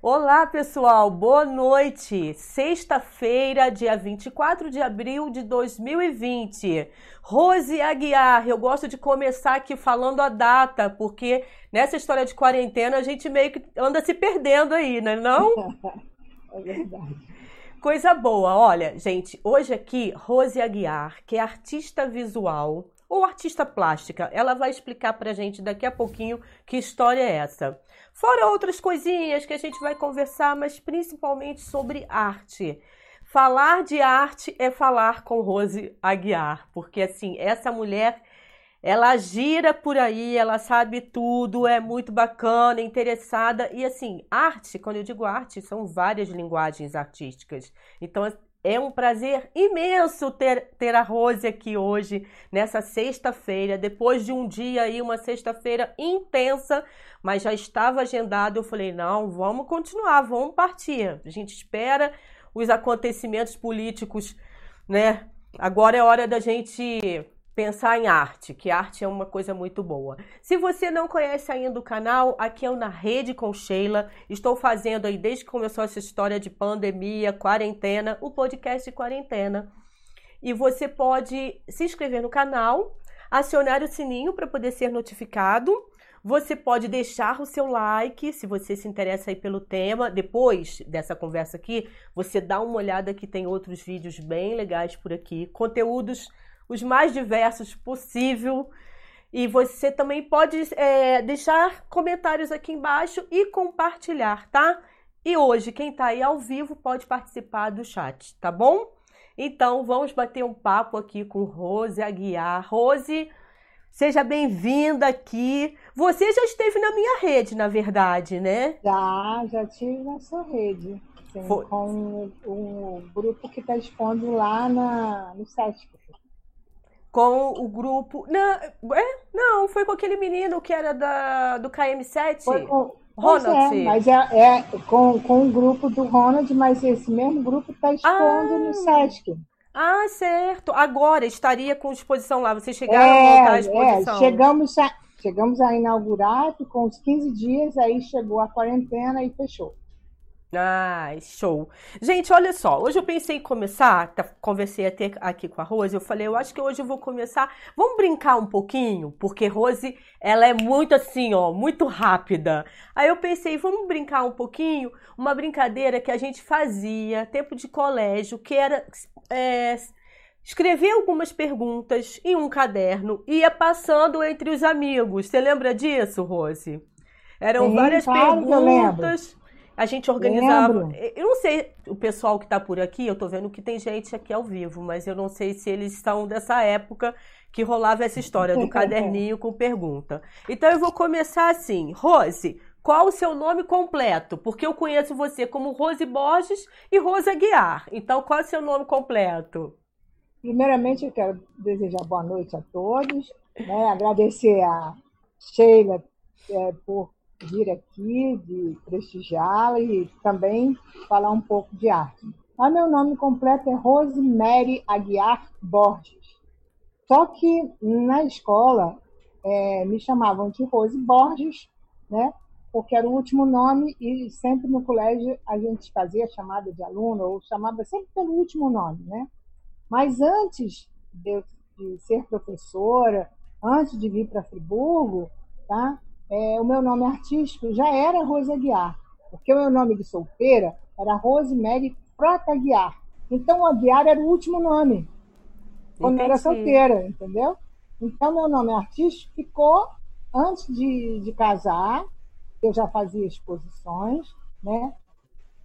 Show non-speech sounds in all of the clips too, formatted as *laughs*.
Olá, pessoal, boa noite. Sexta-feira, dia 24 de abril de 2020. Rose Aguiar, eu gosto de começar aqui falando a data, porque nessa história de quarentena a gente meio que anda se perdendo aí, né? Não? *laughs* É verdade. Coisa boa. Olha, gente, hoje aqui, Rose Aguiar, que é artista visual ou artista plástica, ela vai explicar pra gente daqui a pouquinho que história é essa. Fora outras coisinhas que a gente vai conversar, mas principalmente sobre arte. Falar de arte é falar com Rose Aguiar, porque assim, essa mulher ela gira por aí, ela sabe tudo, é muito bacana, interessada. E assim, arte, quando eu digo arte, são várias linguagens artísticas. Então é um prazer imenso ter, ter a Rose aqui hoje, nessa sexta-feira, depois de um dia aí, uma sexta-feira intensa, mas já estava agendado. Eu falei: não, vamos continuar, vamos partir. A gente espera os acontecimentos políticos, né? Agora é hora da gente pensar em arte, que arte é uma coisa muito boa. Se você não conhece ainda o canal, aqui é o Na Rede com Sheila. Estou fazendo aí desde que começou essa história de pandemia, quarentena, o podcast de quarentena. E você pode se inscrever no canal, acionar o sininho para poder ser notificado. Você pode deixar o seu like se você se interessa aí pelo tema. Depois dessa conversa aqui, você dá uma olhada que tem outros vídeos bem legais por aqui, conteúdos os mais diversos possível. E você também pode é, deixar comentários aqui embaixo e compartilhar, tá? E hoje, quem tá aí ao vivo pode participar do chat, tá bom? Então, vamos bater um papo aqui com Rose Aguiar. Rose, seja bem-vinda aqui. Você já esteve na minha rede, na verdade, né? Já, já tive na sua rede. Sim, com o um grupo que está expondo lá na, no SESC com o grupo. Não, é? não, foi com aquele menino que era da, do KM7. Foi com, Ronald. É, mas é, é, com, com o grupo do Ronald, mas esse mesmo grupo está expondo ah, no SESC. Ah, certo. Agora estaria com exposição lá. Vocês chegaram é, a montar a exposição? É, chegamos a, chegamos a inaugurar, ficou uns 15 dias, aí chegou a quarentena e fechou. Ai, show. Gente, olha só, hoje eu pensei em começar, tá, conversei até aqui com a Rose, eu falei, eu acho que hoje eu vou começar, vamos brincar um pouquinho, porque Rose, ela é muito assim, ó, muito rápida. Aí eu pensei, vamos brincar um pouquinho, uma brincadeira que a gente fazia, tempo de colégio, que era é, escrever algumas perguntas em um caderno e ia passando entre os amigos. Você lembra disso, Rose? Eram Sim, várias claro perguntas a gente organizava. Lembro. Eu não sei o pessoal que está por aqui, eu estou vendo que tem gente aqui ao vivo, mas eu não sei se eles estão dessa época que rolava essa história do *laughs* caderninho com pergunta. Então eu vou começar assim, Rose, qual o seu nome completo? Porque eu conheço você como Rose Borges e Rose Aguiar. Então qual é o seu nome completo? Primeiramente eu quero desejar boa noite a todos, né? agradecer a Sheila é, por vir aqui, de prestigiá-la e também falar um pouco de arte. Mas meu nome completo é Rosemary Aguiar Borges. Só que na escola é, me chamavam de Rose Borges, né? porque era o último nome e sempre no colégio a gente fazia chamada de aluno ou chamava sempre pelo último nome, né? Mas antes de, de ser professora, antes de vir para Friburgo, tá? É, o meu nome artístico já era Rose Aguiar, porque o meu nome de solteira era Rosemary Frota Aguiar. Então, o Aguiar era o último nome, quando Entendi. eu era solteira, entendeu? Então, meu nome artístico ficou antes de, de casar, eu já fazia exposições, né?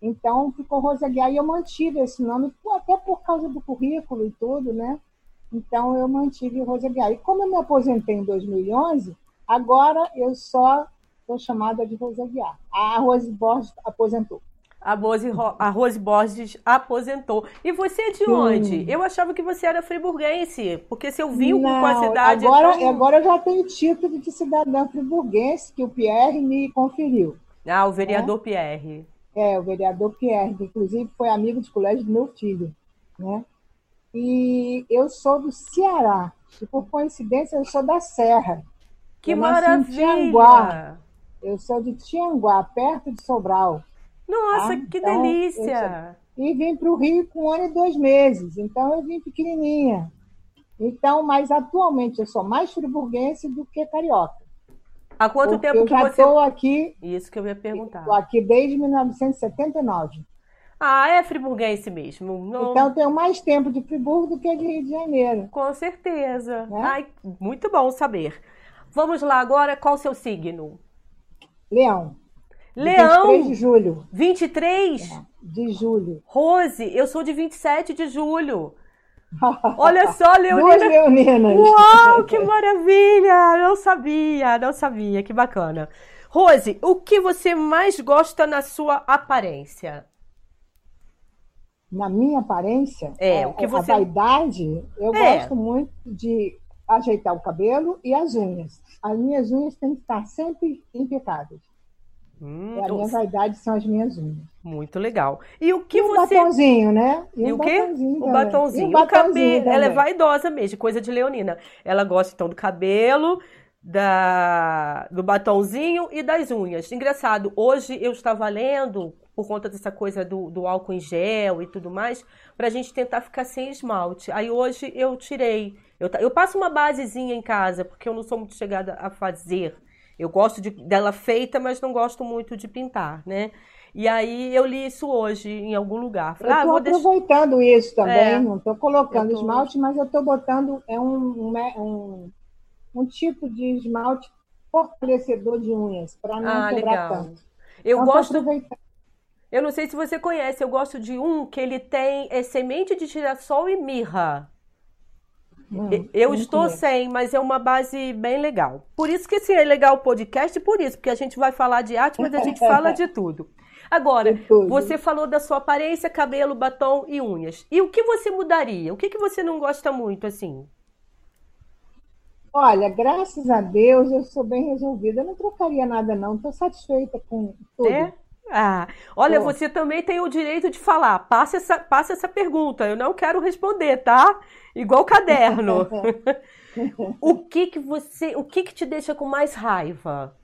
Então, ficou Rose Aguiar e eu mantive esse nome, até por causa do currículo e tudo, né? Então, eu mantive Rose Aguiar. E como eu me aposentei em 2011, Agora eu só sou chamada de Rose Aguiar. A Rose Borges aposentou. A Rose, a Rose Borges aposentou. E você é de Sim. onde? Eu achava que você era friburguense, porque seu vínculo com a cidade. Agora, é tão... agora eu já tenho título de cidadã friburguense que o Pierre me conferiu. Ah, o vereador é? Pierre. É, o vereador Pierre, que inclusive foi amigo de colégio do meu filho. Né? E eu sou do Ceará. E por coincidência, eu sou da Serra. Que eu maravilha! Eu sou de Tianguá, perto de Sobral. Nossa, tá? que então, delícia! Eu, e vim para o Rio com um ano e dois meses, então eu vim pequenininha. Então, mas atualmente eu sou mais friburguense do que carioca. Há quanto Porque tempo eu que já você... estou aqui... Isso que eu ia perguntar. Estou aqui desde 1979. Ah, é friburguense mesmo. Não... Então eu tenho mais tempo de Friburgo do que de Rio de Janeiro. Com certeza. Né? Ai, muito bom saber. Vamos lá agora, qual o seu signo? Leão. Leão? 23 de julho. 23? É, de julho. Rose, eu sou de 27 de julho. *laughs* Olha só, Leonina. Duas leoninas. Uau, que maravilha! Não sabia, não sabia. Que bacana. Rose, o que você mais gosta na sua aparência? na minha aparência, é, o que você... a vaidade, eu é. gosto muito de ajeitar o cabelo e as unhas. As minhas unhas têm que estar sempre impecáveis. Hum, a minha vaidade são as minhas unhas. Muito legal. E o que e você. O batonzinho, né? E, e o quê? O batonzinho. O, o cabelo. Ela é vaidosa mesmo, coisa de leonina. Ela gosta então do cabelo, da, do batonzinho e das unhas. Engraçado, hoje eu estava lendo por conta dessa coisa do, do álcool em gel e tudo mais, para a gente tentar ficar sem esmalte. Aí hoje eu tirei. Eu, eu passo uma basezinha em casa, porque eu não sou muito chegada a fazer. Eu gosto de, dela feita, mas não gosto muito de pintar, né? E aí eu li isso hoje em algum lugar. Falei, eu estou ah, aproveitando deixar... isso também, é, não estou colocando tô... esmalte, mas eu estou botando é um, um, um, tipo de esmalte fortalecedor de unhas, para não ah, quebrar legal. tanto. Eu então, gosto. Eu não sei se você conhece, eu gosto de um que ele tem é, semente de girassol e mirra. Hum, eu estou sem, mas é uma base bem legal. Por isso que assim, é legal o podcast, por isso, porque a gente vai falar de arte, mas a gente *laughs* fala de tudo. Agora, tudo. você falou da sua aparência, cabelo, batom e unhas. E o que você mudaria? O que, que você não gosta muito, assim? Olha, graças a Deus eu sou bem resolvida. Eu não trocaria nada, não. Estou satisfeita com tudo. É? Ah, olha, Pô. você também tem o direito de falar. Passa essa, passa essa pergunta. Eu não quero responder, tá? Igual caderno. *laughs* o que que você, o que que te deixa com mais raiva?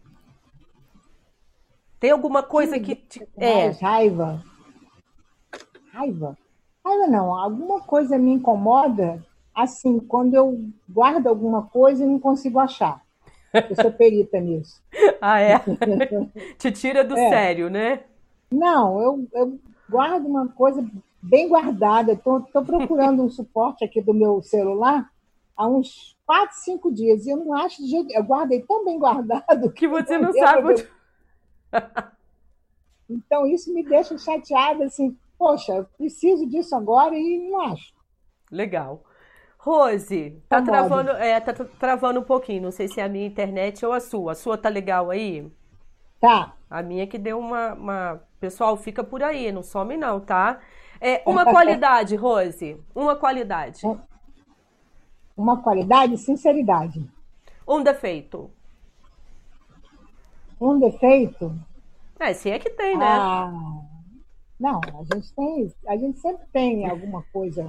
Tem alguma coisa que te... mais é raiva? Raiva? Raiva não. Alguma coisa me incomoda. Assim, quando eu guardo alguma coisa e não consigo achar. Eu sou perita nisso. *laughs* Ah, é? *laughs* Te tira do é. sério, né? Não, eu, eu guardo uma coisa bem guardada. Estou procurando um suporte aqui do meu celular há uns quatro, cinco dias. E eu não acho de jeito. Eu guardei tão bem guardado que você não sabe onde. *laughs* Então, isso me deixa chateada, assim, poxa, eu preciso disso agora e não acho. Legal. Rose, tá, tá travando, é, tá travando um pouquinho. Não sei se é a minha internet ou a sua. A sua tá legal aí? Tá. A minha que deu uma, uma... Pessoal, fica por aí, não some não, tá? É, uma qualidade, Rose. Uma qualidade. Uma qualidade, sinceridade. Um defeito. Um defeito? É, se é que tem, né? Ah, não, a gente tem, a gente sempre tem alguma coisa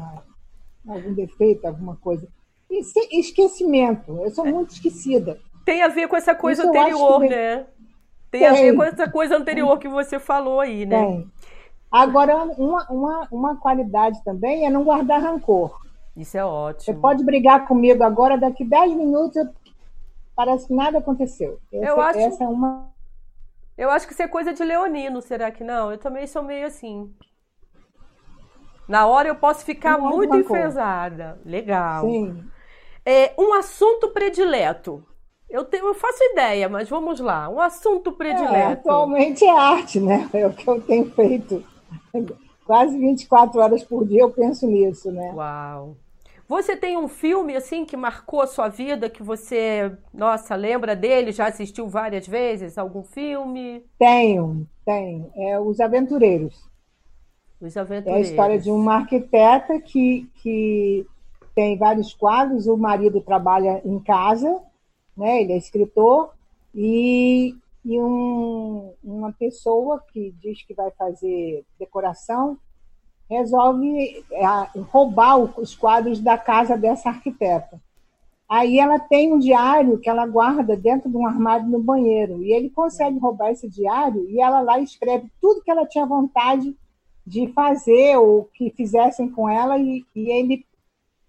algum defeito, alguma coisa. E esquecimento. Eu sou muito esquecida. Tem a ver com essa coisa Isso anterior, né? Tem, tem, a ver com essa coisa anterior que você falou aí, né? Tem. Agora, uma, uma, uma qualidade também é não guardar rancor. Isso é ótimo. Você pode brigar comigo agora, daqui 10 minutos, parece que nada aconteceu. Essa, eu acho, essa é uma. Eu acho que isso é coisa de leonino, será que não? Eu também sou meio assim. Na hora eu posso ficar não muito enfesada. Legal. Sim. É, um assunto predileto. Eu, tenho, eu faço ideia, mas vamos lá. Um assunto predileto. É, atualmente é arte, né? É o que eu tenho feito. Quase 24 horas por dia eu penso nisso, né? Uau. Você tem um filme assim que marcou a sua vida, que você, nossa, lembra dele? Já assistiu várias vezes? Algum filme? Tenho, tenho. É Os Aventureiros. Os Aventureiros. É a história de uma arquiteta que, que tem vários quadros, o marido trabalha em casa, né? ele é escritor, e, e um, uma pessoa que diz que vai fazer decoração resolve é, roubar os quadros da casa dessa arquiteta. Aí ela tem um diário que ela guarda dentro de um armário no banheiro. E ele consegue roubar esse diário e ela lá escreve tudo que ela tinha vontade de fazer ou que fizessem com ela. E, e ele,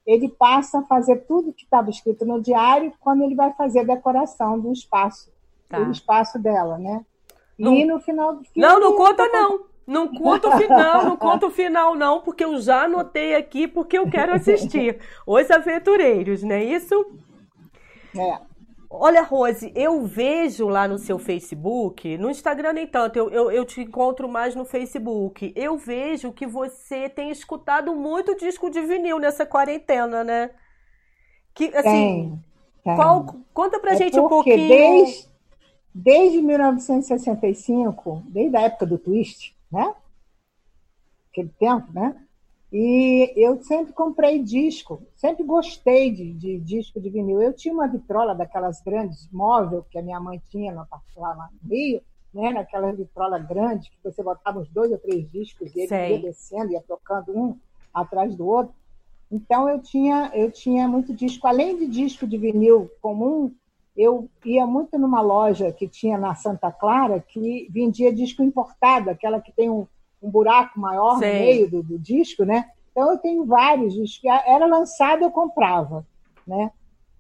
ele passa a fazer tudo que estava escrito no diário quando ele vai fazer a decoração do espaço, tá. do espaço dela, né? Não, e no final do filme. Não, não conta, não. Não conta o final, não conta o final, não, porque eu já anotei aqui porque eu quero assistir. *laughs* Os Aventureiros, não é isso? É. Olha, Rose, eu vejo lá no seu Facebook, no Instagram nem tanto, eu, eu, eu, te encontro mais no Facebook. Eu vejo que você tem escutado muito disco de vinil nessa quarentena, né? Que, assim, tem, tem. Qual, conta pra é gente um pouquinho. Desde, desde 1965, desde a época do Twist, né? Aquele tempo, né? E eu sempre comprei disco, sempre gostei de, de, disco de vinil. Eu tinha uma vitrola daquelas grandes, móvel, que a minha mãe tinha lá no Rio, né? naquela vitrola grande, que você botava uns dois ou três discos e ele ia descendo, ia tocando um atrás do outro. Então eu tinha, eu tinha muito disco. Além de disco de vinil comum, eu ia muito numa loja que tinha na Santa Clara que vendia disco importado, aquela que tem um, um buraco maior Sim. no meio do, do, disco, né? Então eu tenho vários discos. Era lançado, eu comprava, né?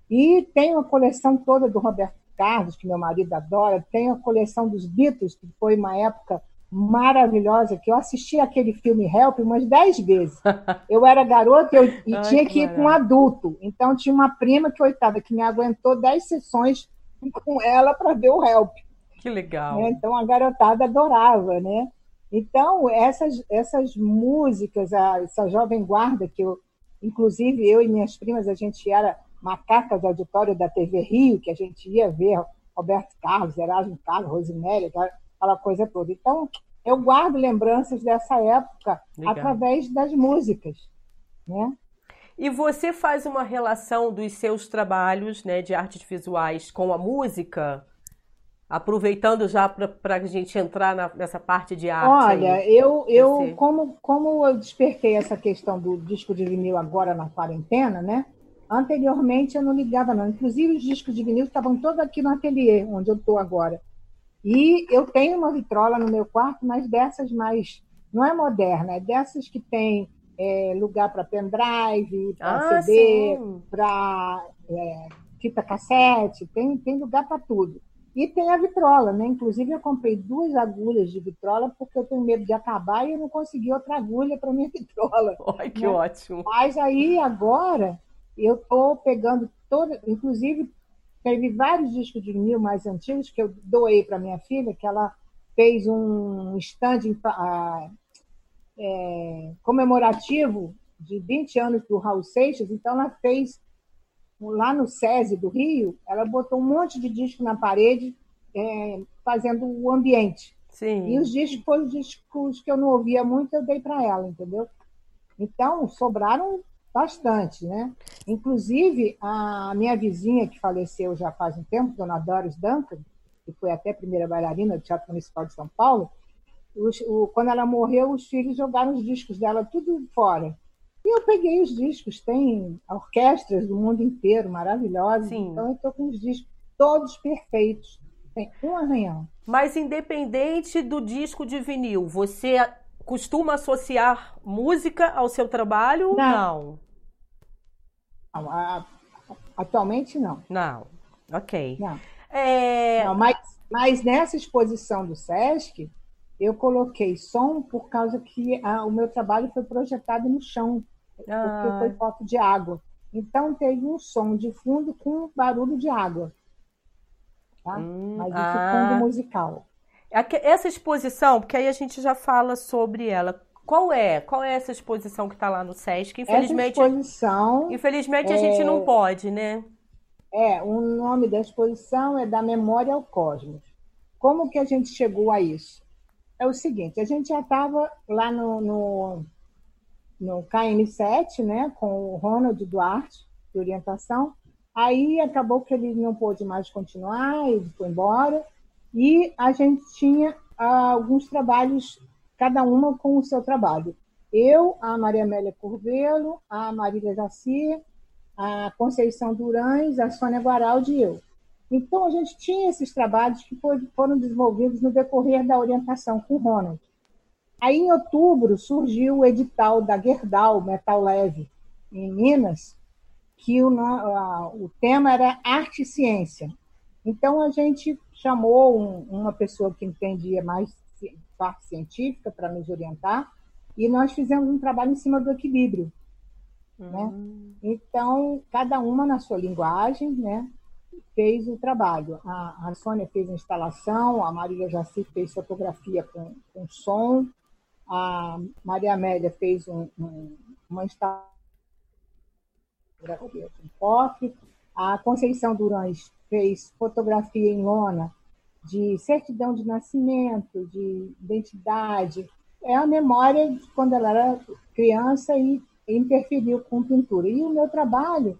E tenho a coleção toda do Roberto Carlos, que meu marido adora. Tenho a coleção dos Beatles, que foi uma época maravilhosa, que eu assisti aquele filme Help umas dez vezes. *laughs* Eu era garota eu, e Ai, tinha que, que ir com um adulto. Então tinha uma prima que oitava que me aguentou dez sessões com ela para ver o Help. Que legal. Né? Então a garotada adorava, né? Então essas essas músicas, essa jovem guarda que eu, inclusive eu e minhas primas a gente era macaca de auditório da TV Rio, que a gente ia ver Roberto Carlos, Erasmo Carlos, Rosemary, aquela coisa toda. Então, eu guardo lembranças dessa época Legal. através das músicas, né? E você faz uma relação dos seus trabalhos né, de artes visuais com a música? Aproveitando já para a gente entrar na, nessa parte de arte. Olha, aí. eu, eu como, como eu despertei essa questão do disco de vinil agora na quarentena, né? Anteriormente eu não ligava, não. Inclusive os discos de vinil estavam todos aqui no ateliê, onde eu estou agora. E eu tenho uma vitrola no meu quarto, mas dessas mais. Não é moderna, é dessas que tem é, lugar para pendrive, para ah, CD, para é, fita cassete, tem, tem lugar para tudo. E tem a vitrola, né? Inclusive, eu comprei duas agulhas de vitrola porque eu tenho medo de acabar e eu não consegui outra agulha para minha *laughs* vitrola. *laughs* Ai, que né? ótimo! Mas aí, agora, eu estou pegando toda. Inclusive, Teve vários discos de vinil mais antigos que eu doei para minha filha, que ela fez um stand é, comemorativo de 20 anos do Raul Seixas, então ela fez lá no SESI do Rio, ela botou um monte de disco na parede, é, fazendo o ambiente. Sim. E os discos foram os discos que eu não ouvia muito, eu dei para ela, entendeu? Então, sobraram Bastante, né? Inclusive, a minha vizinha, que faleceu já faz um tempo, dona Doris Duncan, que foi até primeira bailarina do Teatro Municipal de São Paulo, os, o, quando ela morreu, os filhos jogaram os discos dela tudo fora. E eu peguei os discos, tem orquestras do mundo inteiro maravilhosas, Sim. então eu estou com os discos todos perfeitos, tem um arranhão. Mas independente do disco de vinil, você costuma associar música ao seu trabalho? Não. não. não atualmente não. Não. Ok. Não. É... não mas, mas nessa exposição do SESC, eu coloquei som por causa que ah, o meu trabalho foi projetado no chão, ah. porque foi foto de água. Então teve um som de fundo com barulho de água. Tá? Hum, mas isso ah. fundo musical. Essa exposição, porque aí a gente já fala sobre ela. Qual é? Qual é essa exposição que está lá no Sesc? Infelizmente, essa exposição. Infelizmente é... a gente não pode, né? É, o nome da exposição é Da Memória ao Cosmos. Como que a gente chegou a isso? É o seguinte, a gente já estava lá no, no, no KM7, né, com o Ronald Duarte, de orientação. Aí acabou que ele não pôde mais continuar, ele foi embora. E a gente tinha ah, alguns trabalhos, cada uma com o seu trabalho. Eu, a Maria Amélia Curvelo, a Marília Jaci, a Conceição Durães, a Sônia Guaraldi e eu. Então, a gente tinha esses trabalhos que foram desenvolvidos no decorrer da orientação com o Ronald. Aí, em outubro, surgiu o edital da Gerdau, Metal Leve, em Minas, que o, o tema era arte e ciência. Então, a gente chamou um, uma pessoa que entendia mais parte científica para nos orientar, e nós fizemos um trabalho em cima do equilíbrio. Né? Hum. Então, cada uma na sua linguagem, né, fez o trabalho. A, a Sônia fez a instalação, a Maria Jaci fez fotografia com, com som, a Maria Amélia fez um, um, uma instalação com POC, a Conceição Durães fez fotografia em lona de certidão de nascimento, de identidade. É a memória de quando ela era criança e interferiu com pintura. E o meu trabalho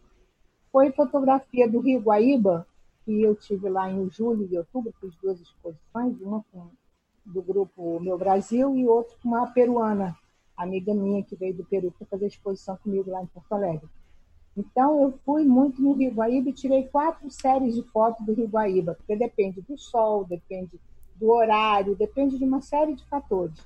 foi fotografia do Rio Guaíba, que eu tive lá em julho e outubro, fiz duas exposições, uma com, do grupo Meu Brasil e outra com uma peruana, amiga minha que veio do Peru para fazer exposição comigo lá em Porto Alegre. Então, eu fui muito no Rio Guaíba e tirei quatro séries de fotos do Rio Guaíba, porque depende do sol, depende do horário, depende de uma série de fatores.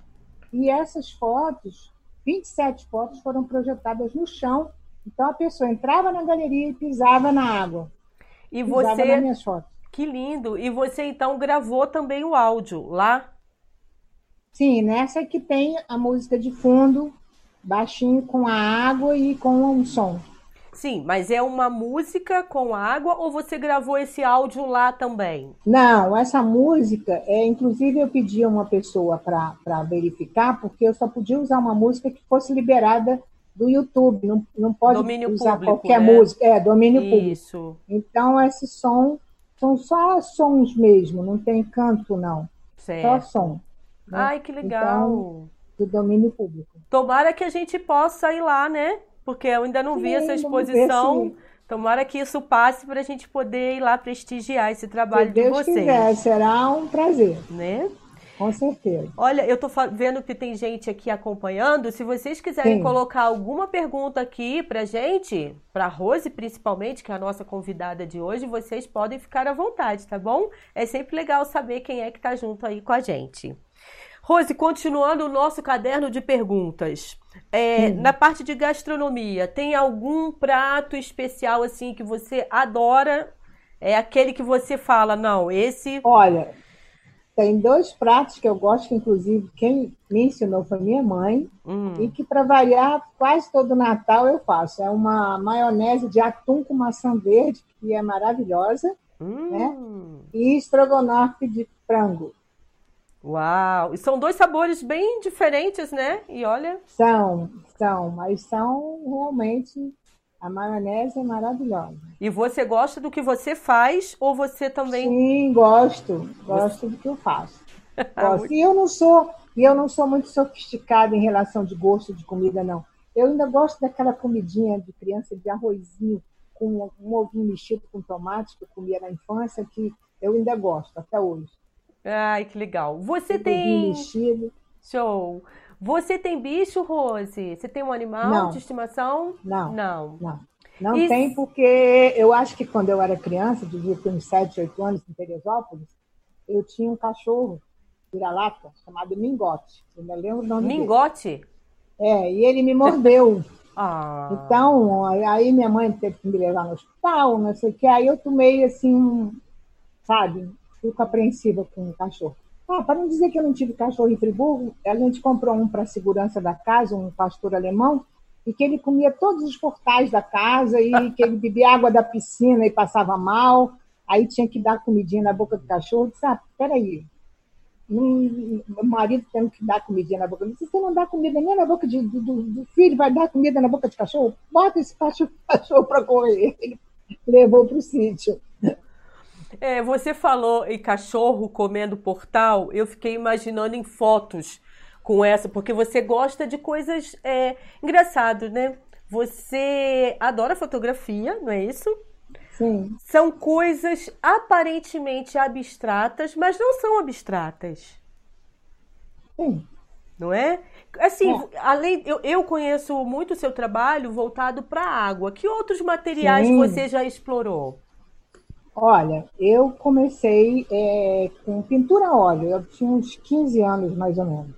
E essas fotos, 27 fotos, foram projetadas no chão então a pessoa entrava na galeria e pisava na água. E você. Nas minhas fotos. Que lindo! E você então gravou também o áudio lá? Sim, nessa que tem a música de fundo, baixinho com a água e com um som. Sim, mas é uma música com água ou você gravou esse áudio lá também? Não, essa música, é, inclusive eu pedi a uma pessoa para verificar, porque eu só podia usar uma música que fosse liberada do YouTube, não, não pode domínio usar público, qualquer né? música. É, domínio Isso. público. Então, esse som são só sons mesmo, não tem canto, não. Certo. Só som. Né? Ai, que legal. Então, do domínio público. Tomara que a gente possa ir lá, né? Porque eu ainda não Sim, vi essa exposição. Tomara que isso passe para a gente poder ir lá prestigiar esse trabalho Se Deus de vocês. Quiser, será um prazer. Né? Com certeza. Olha, eu tô vendo que tem gente aqui acompanhando. Se vocês quiserem Sim. colocar alguma pergunta aqui pra gente, pra Rose principalmente, que é a nossa convidada de hoje, vocês podem ficar à vontade, tá bom? É sempre legal saber quem é que tá junto aí com a gente. Rose, continuando o nosso caderno de perguntas. É, na parte de gastronomia, tem algum prato especial assim que você adora? É aquele que você fala, não, esse. Olha, tem dois pratos que eu gosto, que inclusive quem me ensinou foi minha mãe, hum. e que para variar quase todo Natal eu faço. É uma maionese de atum com maçã verde, que é maravilhosa, hum. né? E estrogonofe de frango. Uau! E são dois sabores bem diferentes, né? E olha. São, são, mas são realmente a maionese é maravilhosa. E você gosta do que você faz ou você também? Sim, gosto. Gosto do que eu faço. *laughs* Gosto. E eu não sou, e eu não sou muito sofisticada em relação de gosto de comida, não. Eu ainda gosto daquela comidinha de criança de arrozinho com um ovinho mexido com tomate que eu comia na infância, que eu ainda gosto até hoje. Ai, que legal. Você tem. Mexido. Show. Você tem bicho, Rose? Você tem um animal não. de estimação? Não. Não. Não, não e... tem, porque eu acho que quando eu era criança, devia ter uns 7, 8 anos em Teresópolis, eu tinha um cachorro vira-lata chamado Mingote. Eu me lembro o nome Mingote? Dele. É, e ele me mordeu. *laughs* ah. Então, aí minha mãe teve que me levar no hospital, não sei o que. Aí eu tomei assim, sabe, fico apreensiva com o cachorro. Ah, para não dizer que eu não tive cachorro em Friburgo, a gente comprou um para a segurança da casa, um pastor alemão, e que ele comia todos os portais da casa e que ele bebia água da piscina e passava mal. Aí tinha que dar comidinha na boca do cachorro. Eu disse, ah, peraí, meu marido tendo que dar comidinha na boca. Se você não dá comida nem na boca de, do, do, filho, vai dar comida na boca de cachorro? Bota esse cachorro, *laughs* cachorro para comer. Ele levou para o sítio. É, você falou em cachorro comendo portal, eu fiquei imaginando em fotos com essa, porque você gosta de coisas é, engraçadas, né? Você adora fotografia, não é isso? Sim. São coisas aparentemente abstratas, mas não são abstratas. Sim. Não é? Assim, é. além eu, eu conheço muito o seu trabalho voltado para a água. Que outros materiais Sim. você já explorou? Olha, eu comecei é, com pintura a óleo. Eu tinha uns 15 anos, mais ou menos.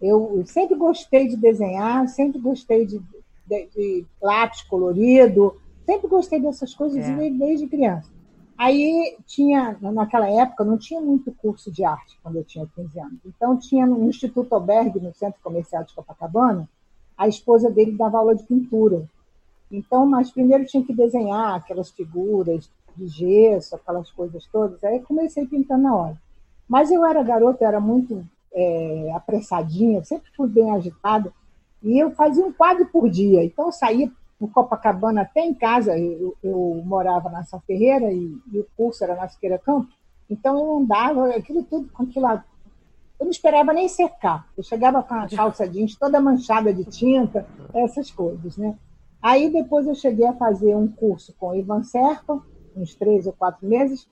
Eu sempre gostei de desenhar, sempre gostei de, de, de lápis colorido, sempre gostei dessas coisas é. desde criança. Aí tinha, naquela época, não tinha muito curso de arte quando eu tinha 15 anos. Então tinha no Instituto Albergue, no Centro Comercial de Copacabana, a esposa dele dava aula de pintura. Então, mas primeiro tinha que desenhar aquelas figuras de gesso, aquelas coisas todas. Aí comecei pintando na hora. Mas eu era garota, era muito é, apressadinha, sempre fui bem agitada, e eu fazia um quadro por dia. Então eu saía por Copacabana até em casa, eu, eu morava na São Ferreira e, e, o curso era na Siqueira Campo, então eu andava aquilo tudo com aquilo lá. Eu não esperava nem secar. Eu chegava com a calça jeans toda manchada de tinta, essas coisas, né? Aí depois eu cheguei a fazer um curso com o Ivan Serpa, uns três ou quatro meses,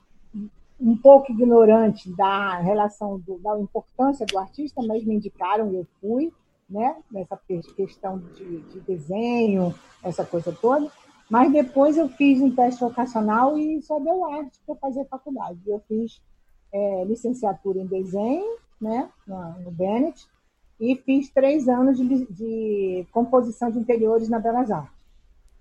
um pouco ignorante da relação, do, da importância do artista, mas me indicaram e eu fui né? nessa questão de, de, desenho, essa coisa toda. Mas depois eu fiz um teste vocacional e só deu arte para fazer faculdade. Eu fiz é, licenciatura em desenho né? no, Bennett e fiz três anos de, de composição de interiores na Belas Artes.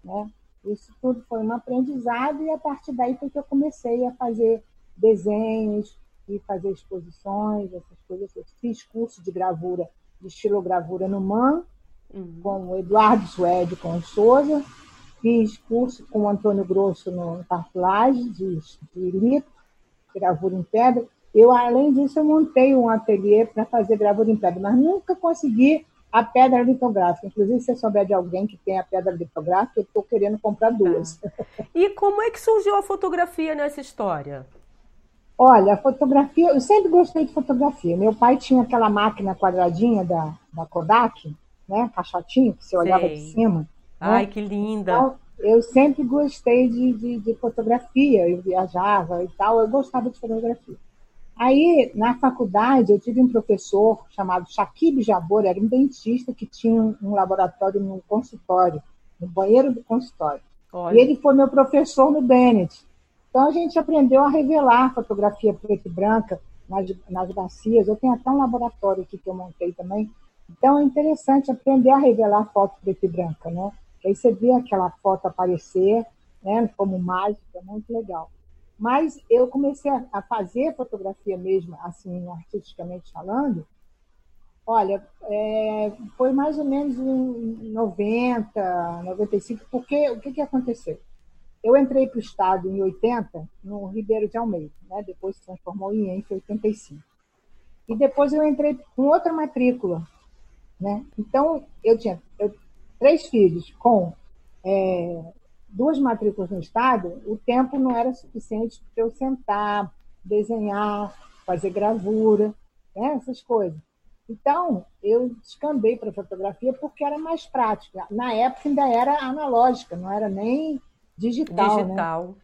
Né? Isso tudo foi um aprendizado e a partir daí foi que eu comecei a fazer desenhos e fazer exposições, essas coisas. Eu fiz curso de gravura de estilogravura no MAN, uhum. com o Eduardo Suede com o Souza. Fiz curso com o Antônio Grosso no Cartilagem, de, de lito, gravura em pedra. Eu, além disso, eu montei um ateliê para fazer gravura em pedra, mas nunca consegui a pedra litográfica. Inclusive, se você souber de alguém que tem a pedra litográfica, eu estou querendo comprar duas. Ah. E como é que surgiu a fotografia nessa história? Olha, a fotografia, eu sempre gostei de fotografia. Meu pai tinha aquela máquina quadradinha da, da Kodak, né? Caixotinho, que você olhava Sei. de cima. Né? Ai, né? que linda! Então, eu sempre gostei de, de, de, fotografia, eu viajava e tal, eu gostava de fotografia. Aí, na faculdade, eu tive um professor chamado Shakib Jabor, era um dentista que tinha um laboratório no consultório, no banheiro do consultório. Olha. E ele foi meu professor no Bennett. Então a gente aprendeu a revelar fotografia preta e branca nas, nas bacias. Eu tenho até um laboratório aqui que eu montei também. Então é interessante aprender a revelar foto preta e branca, né? Aí você vê aquela foto aparecer, né? Como mágica, é muito legal. Mas eu comecei a fazer fotografia mesmo, assim, artisticamente falando. Olha, é, foi mais ou menos em 90, 95, porque o que, que aconteceu? Eu entrei para o Estado em 80, no Ribeiro de Almeida, né? depois se transformou em ENF em 85. E depois eu entrei com outra matrícula. Né? Então, eu tinha eu, três filhos com é, duas matrículas no Estado, o tempo não era suficiente para eu sentar, desenhar, fazer gravura, né? essas coisas. Então, eu descambei para fotografia porque era mais prática. Na época ainda era analógica, não era nem digital. Né? Digital.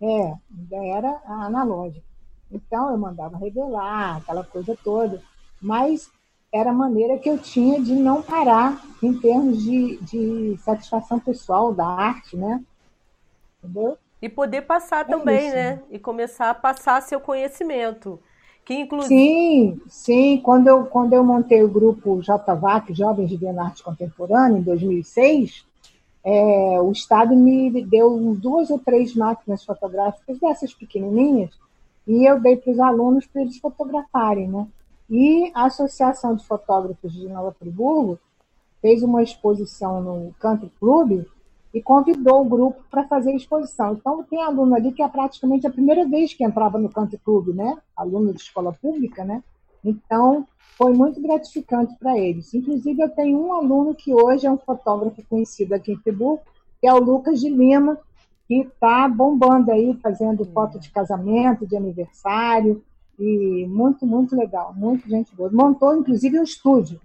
Né? É, ainda era analógico. Então eu mandava revelar, aquela coisa toda. Mas era a maneira que eu tinha de não parar em termos de, de satisfação pessoal da arte, né? Entendeu? E poder passar é também, isso. né? E começar a passar seu conhecimento. Que inclusive... Sim, sim. Quando eu, quando eu montei o grupo JVAC, Jovens de Arte Contemporânea, em 2006, é, o Estado me deu duas ou três máquinas fotográficas dessas pequenininhas e eu dei para os alunos para eles fotografarem, né? E a Associação de Fotógrafos de Nova Friburgo fez uma exposição no Country Club e convidou o grupo para fazer a exposição. Então, tem aluno ali que é praticamente a primeira vez que entrava no Country Club, né? Aluno de escola pública, né? Então, foi muito gratificante para eles. Inclusive, eu tenho um aluno que hoje é um fotógrafo conhecido aqui em Friburgo, que é o Lucas de Lima, que está bombando aí, fazendo foto de casamento, de aniversário, e muito, muito legal, muito gente boa. Montou, inclusive, um estúdio.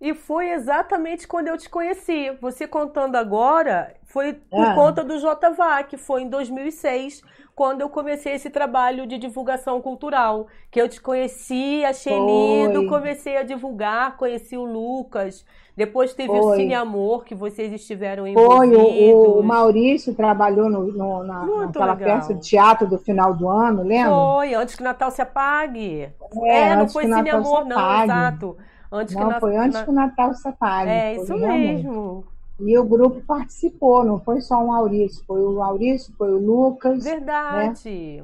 E foi exatamente quando eu te conheci. Você contando agora, foi por Ah. conta do JVAC, foi em 2006, quando eu comecei esse trabalho de divulgação cultural. Que eu te conheci, achei Foi. lindo, comecei a divulgar, conheci o Lucas. Depois teve o Foi. Cine Amor, que vocês estiveram Foi, envolvidos. o, o Maurício trabalhou no, no- na, naquela legal. peça de teatro do final do ano, lembra? Foi, antes que o Natal se apague. É, É, não foi que o Cine Natal Amor, não, exato. Antes que Não, na- foi antes que o Natal se apague. É, foi isso realmente. mesmo. E o grupo participou, não foi só o Maurício, foi o Maurício, foi o Lucas. Verdade.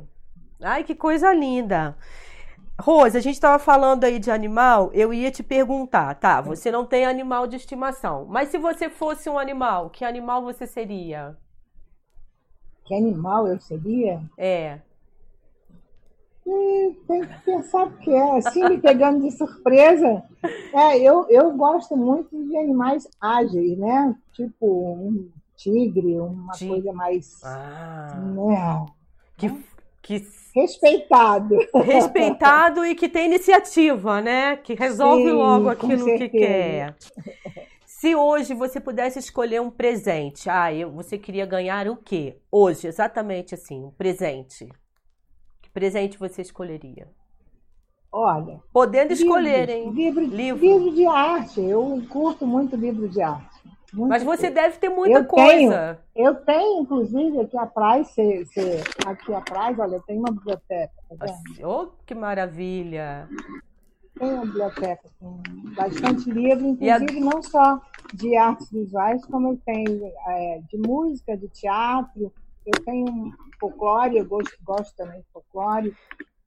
Ai, que coisa linda. Rose, a gente estava falando aí de animal, eu ia te perguntar, tá? Você não tem animal de estimação, mas se você fosse um animal, que animal você seria? Que animal eu seria? É. Hum, Tem que pensar porque é assim, me pegando de surpresa. É, eu, eu gosto muito de animais ágeis, né? Tipo um tigre, uma coisa mais Ah, né, que, que respeitado. respeitado e que tem iniciativa, né? Que resolve Sim, logo aquilo que quer. Se hoje você pudesse escolher um presente, ah, eu- você queria ganhar o quê? Hoje, exatamente assim, um presente. Que presente você escolheria? Olha, Podendo escolher, livros, hein? Livro, Livro. livro de arte. Eu curto muito livro de arte. Muita Mas você coisa. deve ter muita Eu coisa. Eu tenho, inclusive, aqui atrás, aqui atrás, olha, tenho uma biblioteca, tá? Assim, Oh, que maravilha! Tem uma biblioteca com bastante livro, E a- inclusive não só de artes visuais, como eu tenho é, de música, de teatro, eu tenho um folclore, eu gosto, gosto também de folclore.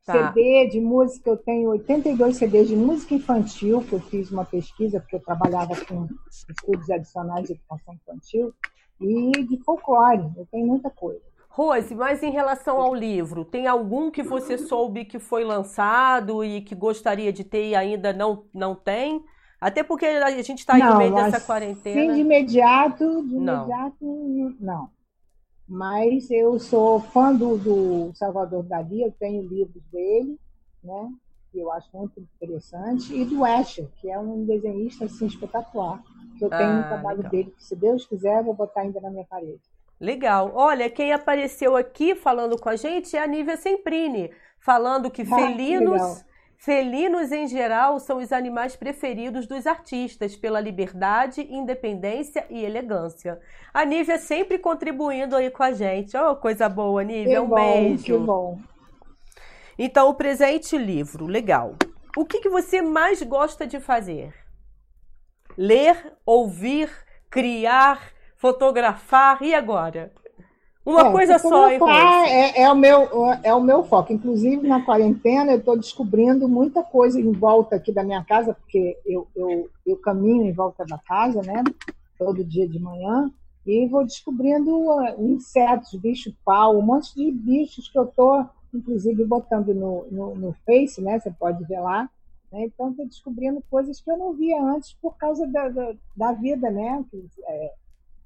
Tá. CD de música, eu tenho 82 CDs de música infantil, que eu fiz uma pesquisa, porque eu trabalhava com estudos adicionais de educação infantil, e de folclore, eu tenho muita coisa. Rose, mas em relação ao livro, tem algum que você soube que foi lançado e que gostaria de ter e ainda não, não tem? Até porque a gente está aí no meio dessa assim, quarentena. de imediato, de Não. imediato, não. Mas eu sou fã do, do Salvador Dali, eu tenho livros dele, né? Que eu acho muito interessante, e do Escher, que é um desenhista assim, espetacular. Que eu tenho Ah, um trabalho legal. dele, que se Deus quiser, eu vou botar ainda na minha parede. Legal. Olha, quem apareceu aqui falando com a gente é a Nívia Semprini, falando que *laughs* Ah, que legal. Felinos, em geral são os animais preferidos dos artistas pela liberdade, independência e elegância. A Nívia sempre contribuindo aí com a gente. Oh, coisa boa, Nívia. Que um bom, beijo. que bom. Então, o presente livro, legal. O que, que você mais gosta de fazer? Ler, ouvir, criar, fotografar e agora? Uma É, coisa só, hein, fotografar Rose? é, é o meu, é o meu foco. Inclusive, na quarentena, eu estou descobrindo muita coisa em volta aqui da minha casa, porque eu, eu, eu caminho em volta da casa, né? Todo dia de manhã, e vou descobrindo ah, insetos, bicho-pau, um monte de bichos que eu estou, inclusive, botando no, no, no Face, né? Você pode ver lá. né? Então, estou descobrindo coisas que eu não via antes por causa da, da, da vida, né? Que, é,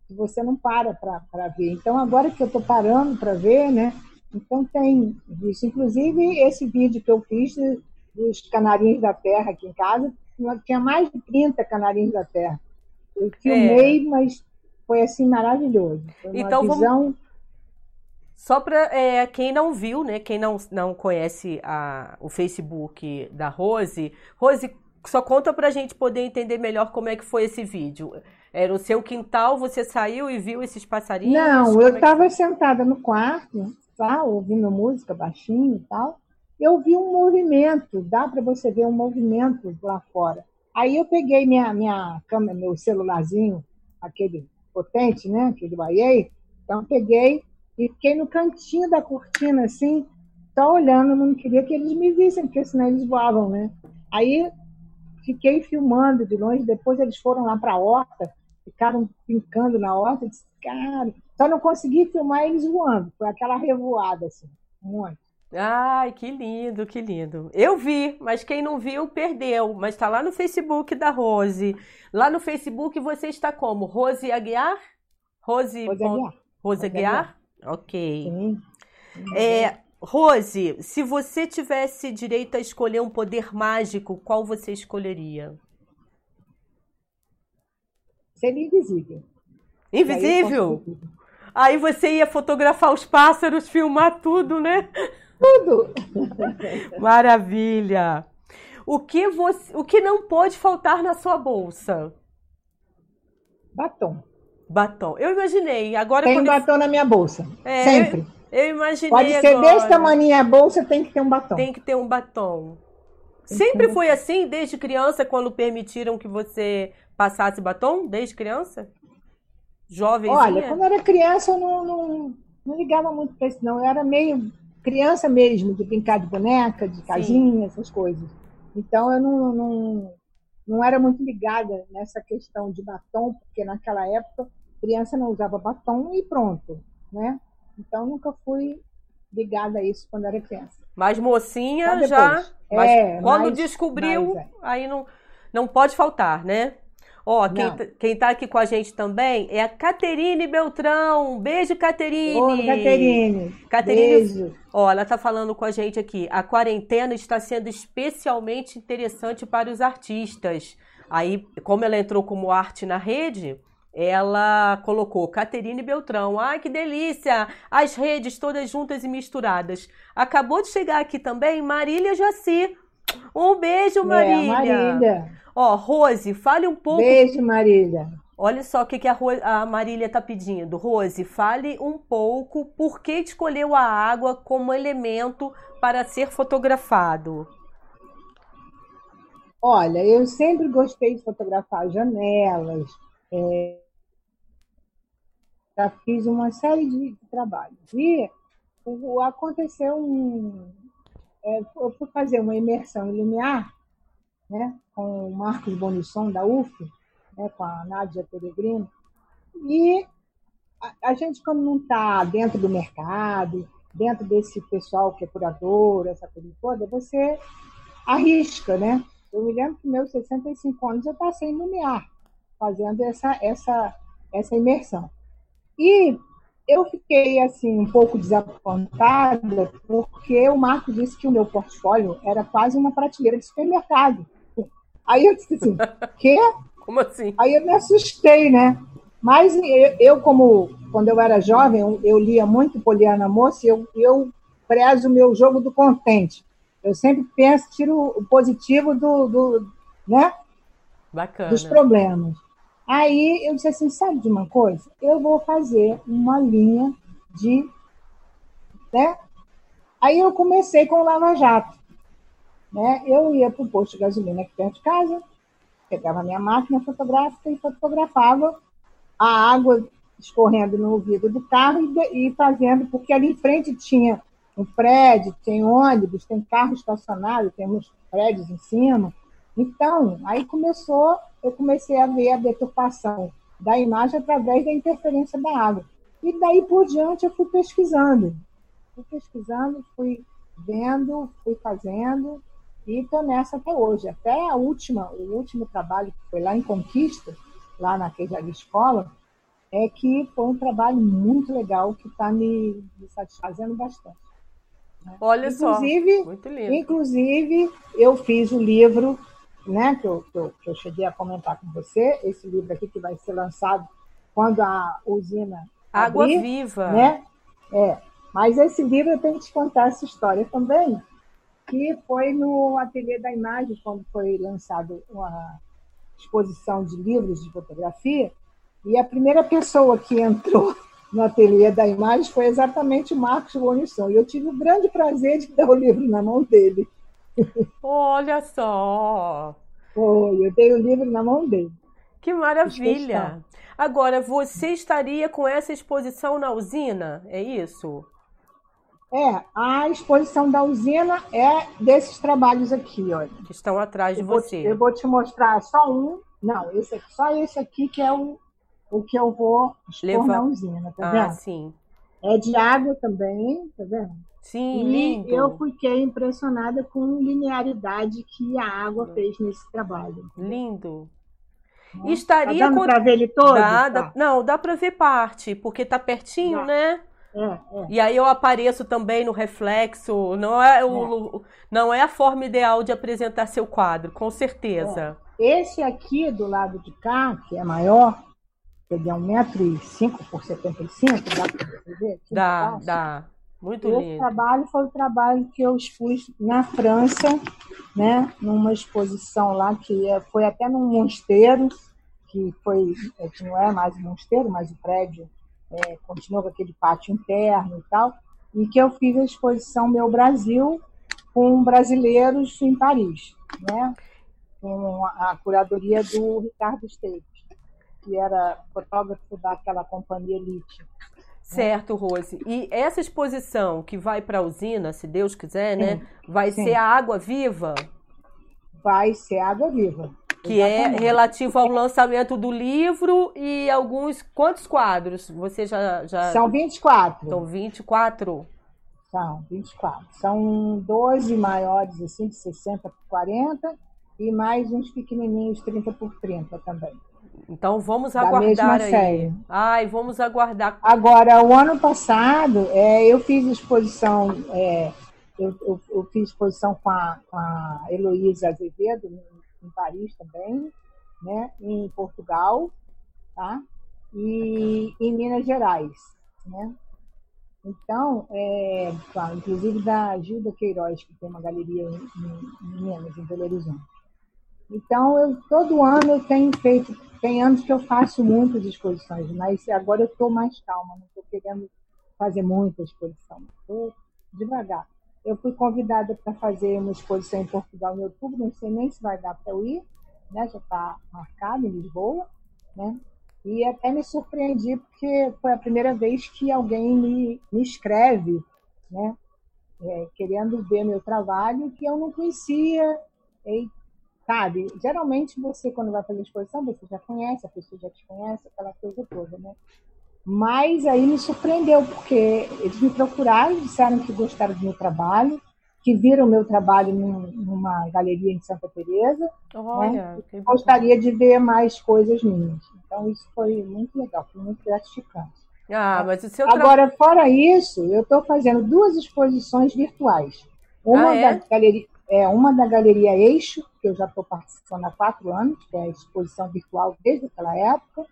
você não para para ver. Então, agora que eu estou parando para ver, né? Então, tem visto. Inclusive, esse vídeo que eu fiz dos canarinhos da terra aqui em casa, tinha mais de 30 canarinhos da terra. Eu filmei, mas foi assim maravilhoso. Foi uma Então, vamos- visão. Só para quem não viu, né? Quem não, não conhece a, o Facebook da Rose, Rose, só conta pra gente poder entender melhor como é que foi esse vídeo. Era o seu quintal, você saiu e viu esses passarinhos? Não, é eu que estava sentada no quarto, tá? ouvindo música baixinho e tal. Eu vi um movimento, dá para você ver um movimento lá fora. Aí eu peguei minha, minha câmera, meu celularzinho, aquele potente, né? Aquele Huawei. Então peguei e fiquei no cantinho da cortina, assim, só olhando, não queria que eles me vissem, porque senão eles voavam, né? Aí fiquei filmando de longe, depois eles foram lá para a horta, ficaram brincando na horta, eu disse, cara, só não consegui filmar eles voando, foi aquela revoada, assim, muito. Ai, que lindo, que lindo. Eu vi, mas quem não viu, perdeu. Mas tá lá no Facebook da Rose. Lá no Facebook você está como? Rose Aguiar? Rose, Rose Aguiar. Rose Aguiar? Ok. Sim. É, Rose, se você tivesse direito a escolher um poder mágico, qual você escolheria? Seria invisível. Invisível? Aí, Aí você ia fotografar os pássaros, filmar tudo, né? Tudo! *laughs* Maravilha! O que, você, o que não pode faltar na sua bolsa? Batom. Batom. Eu imaginei. Agora Tem batom na minha bolsa. É, sempre. Eu, eu imaginei. Pode ser agora. desse tamanho a bolsa, tem que ter um batom. Tem que ter um batom. Sempre foi assim, desde criança, quando permitiram que você passasse batom? Desde criança? Jovem? Olha, quando eu era criança, eu não, não, não ligava muito para isso, não. Eu era meio criança mesmo, de brincar de boneca, de casinha, Sim. essas coisas. Então, eu não, não, não era muito ligada nessa questão de batom, porque naquela época, criança não usava batom e pronto, né? Então, nunca fui ligada a isso quando era criança. Mas mocinha já. Mas é, quando mais, descobriu, mais, é. aí não, não pode faltar, né? Ó, quem, tá, quem tá aqui com a gente também é a Caterine Beltrão. Beijo, Caterine. Oi, Caterine. Caterine. Beijo. Ó, ela tá falando com a gente aqui. A quarentena está sendo especialmente interessante para os artistas. Aí, como ela entrou como arte na rede, ela colocou Caterine Beltrão. Ai, que delícia! As redes todas juntas e misturadas. Acabou de chegar aqui também Marília Jaci. Um beijo, Marília. É, Marília. Ó, Rose, fale um pouco. Beijo, Marília. Olha só o que, que a, a Marília está pedindo. Rose, fale um pouco por que escolheu a água como elemento para ser fotografado. Olha, eu sempre gostei de fotografar janelas. É, já fiz uma série de, trabalhos. E aconteceu um. É, eu fui fazer uma imersão em Lumiar né, com o Marcos Bonisson, da UF, né, com a Nádia Peregrino. E a, a gente, como não está dentro do mercado, dentro desse pessoal que é curador, essa coisa toda, você arrisca, né? Eu me lembro que meus 65 anos eu passei no Lumiar, fazendo essa, essa, essa imersão. E eu fiquei assim um pouco desapontada porque o Marco disse que o meu portfólio era quase uma prateleira de supermercado. Aí eu disse assim, quê? Como assim? Aí eu me assustei, né? Mas eu, eu como quando eu era jovem, eu, eu lia muito Poliana Moça e eu, eu prezo o meu jogo do contente. Eu sempre penso, tiro o positivo do, do né? Bacana. dos problemas. Aí eu disse assim, sabe de uma coisa? Eu vou fazer uma linha de. Né? Aí eu comecei com o Lava Jato. Né? Eu ia para o posto de gasolina aqui perto de casa, pegava minha máquina fotográfica e fotografava a água escorrendo no vidro do carro e, e fazendo, porque ali em frente tinha um prédio, tem ônibus, tem carro estacionado, tem uns prédios em cima. Então, aí começou, eu comecei a ver a deturpação da imagem através da interferência da água. E daí por diante eu fui pesquisando. Fui pesquisando, fui vendo, fui fazendo, e estou nessa até hoje. Até a última, o último trabalho que foi lá em Conquista, lá na Queijaria Escola, é que foi um trabalho muito legal que está me, me, satisfazendo bastante. Né? Olha inclusive, só, muito lindo. Inclusive, eu fiz o livro né, que eu, que, eu, que eu cheguei a comentar com você, esse livro aqui que vai ser lançado quando a usina Água abrir, Viva. Né? É, mas esse livro eu tenho que te contar essa história também, que foi no Ateliê da Imagem, quando foi lançado uma exposição de livros de fotografia, e a primeira pessoa que entrou no Ateliê da Imagem foi exatamente o Marcos Bonisson. E eu tive o grande prazer de dar o livro na mão dele. Olha só! Foi, eu dei o livro na mão dele. Que maravilha! Agora, você estaria com essa exposição na usina, é isso? É, a exposição da usina é desses trabalhos aqui, olha. Que estão atrás de eu você. Vou, eu vou te mostrar só um. Não, esse aqui, só esse aqui que é o, o que eu vou expor Leva... na usina, tá vendo? Ah, sim. É de água também, tá vendo? Sim, e lindo. eu fiquei impressionada com a linearidade que a água fez nesse trabalho. Lindo. Né? Estaria tá dando para ver ele todo? Dá, tá. dá, não, dá para ver parte, porque tá pertinho, dá. né? É, é. E aí eu apareço também no reflexo. Não é, o, é. não é a forma ideal de apresentar seu quadro, com certeza. Esse aqui do lado de cá, que é maior, Ele é um metro e cinco por 75, dá para ver? Dá, dá. Muito Esse lindo. trabalho foi o trabalho que eu expus na França, né, numa exposição lá que foi até num mosteiro, que foi que não é mais um mosteiro, mas o prédio é, continua com aquele pátio interno e tal, e que eu fiz a exposição Meu Brasil com brasileiros em Paris, né, com a curadoria do Ricardo Esteves, que era fotógrafo daquela companhia Elite. Certo, Rose. E essa exposição que vai para a usina, se Deus quiser, né? Vai sim. ser a água viva? Vai ser água viva. Que é Exatamente. relativo ao lançamento do livro e alguns. Quantos quadros? Você já. já... São 24. São 24? São 24. São 12 maiores, assim, de 60 por 40, e mais uns pequenininhos, 30 por 30 também. Então vamos Da aguardar mesma aí. série. Ai, vamos aguardar. Agora, o ano passado, é, eu fiz exposição, é, eu, eu- eu fiz exposição com a, com a Heloísa Azevedo, em, Paris também, né, em Portugal, tá? e em Minas Gerais. Né? Então, é, tá, inclusive da Gilda Queiroz, que tem uma galeria em, em, em Minas, em Belo Horizonte. Então, eu, todo ano eu tenho feito, tem anos que eu faço muitas exposições, mas agora eu estou mais calma, não estou querendo fazer muita exposição, estou devagar. Eu fui convidada para fazer uma exposição em Portugal em outubro, não sei nem se vai dar para eu ir, né? já está marcado em Lisboa, né? e até me surpreendi porque foi a primeira vez que alguém me, me escreve, né? É, querendo ver meu trabalho que eu não conhecia, e sabe? Geralmente você, quando vai fazer exposição, você já conhece, a pessoa já te conhece, aquela coisa toda, né? Mas aí me surpreendeu, porque eles me procuraram, disseram que gostaram do meu trabalho, que viram o meu trabalho num- numa galeria em Santa Teresa, Olha, que bom. gostaria de ver mais coisas minhas. Então isso foi muito legal, foi muito gratificante. Ah, mas o seu. Agora, fora isso, eu estou fazendo duas exposições virtuais. Uma, Ah, é? da galeria, é, uma da Galeria Eixo, que eu já estou participando há quatro anos, que é a exposição virtual desde aquela época.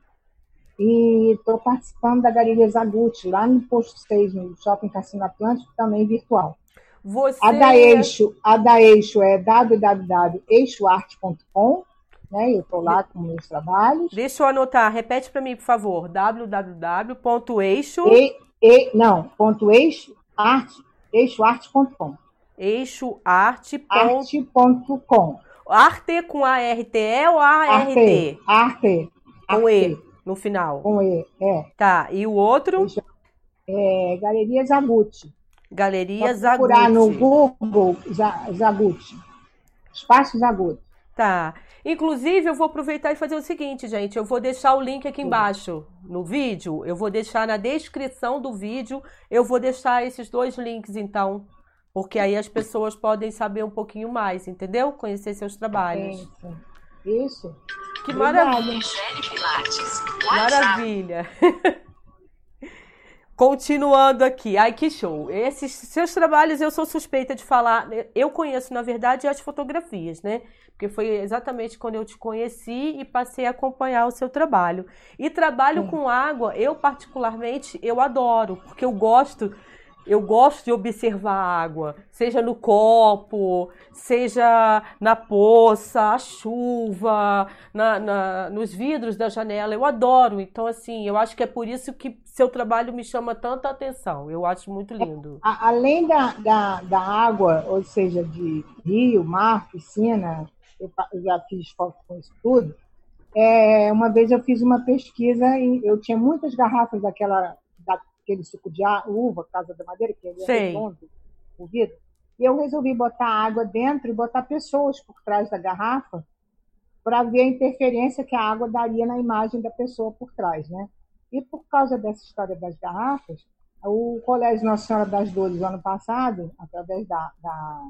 E estou participando da Galeria Zagutti, lá no Posto 6, no Shopping Cassino Atlântico, também virtual. Você... A da Eixo, a da Eixo é www.eixoarte.com, né? Eu estou lá com meus trabalhos. Deixa eu anotar, repete para mim, por favor. www.eixo E, e, não, ponto eixo, arte, eixoarte.com. eixoarte. Arte.com. Arte com A-R-T-E ou A-R-T? Arte. Com Arte. E no final. Com E, é. Tá, e o outro? é Galeria Zagutti. Galeria Só procurar no. Google Za- Zagutti. Espaço Zagutti. Tá. Inclusive, eu vou aproveitar e fazer o seguinte, gente. Eu vou deixar o link aqui embaixo no vídeo. Eu vou deixar na descrição do vídeo. Eu vou deixar esses dois links, então. Porque aí as pessoas podem saber um pouquinho mais, entendeu? Conhecer seus trabalhos. Isso. Que maravilha. Maravilha. *laughs* Continuando aqui. Ai, que show. Esses seus trabalhos eu sou suspeita de falar. Eu conheço, na verdade, as fotografias, né? Porque foi exatamente quando eu te conheci e passei a acompanhar o seu trabalho. E trabalho Sim. com água, eu particularmente, eu adoro, porque eu gosto eu gosto de observar a água, seja no copo, seja na poça, a chuva, na, na- nos vidros da janela. Eu adoro. Então, assim, eu acho que é por isso que seu trabalho me chama tanta atenção. Eu acho muito lindo. Além da, da, da água, ou seja, de rio, mar, piscina, eu já fiz foto com isso tudo. É, uma vez eu fiz uma pesquisa e eu tinha muitas garrafas daquela, daquele suco de uva, Casa da Madeira, que ele é redondo, o vidro. E eu resolvi botar água dentro e botar pessoas por trás da garrafa para ver a interferência que a água daria na imagem da pessoa por trás, né? E por causa dessa história das garrafas, o Colégio Nossa Senhora das Dores, ano passado, através da, da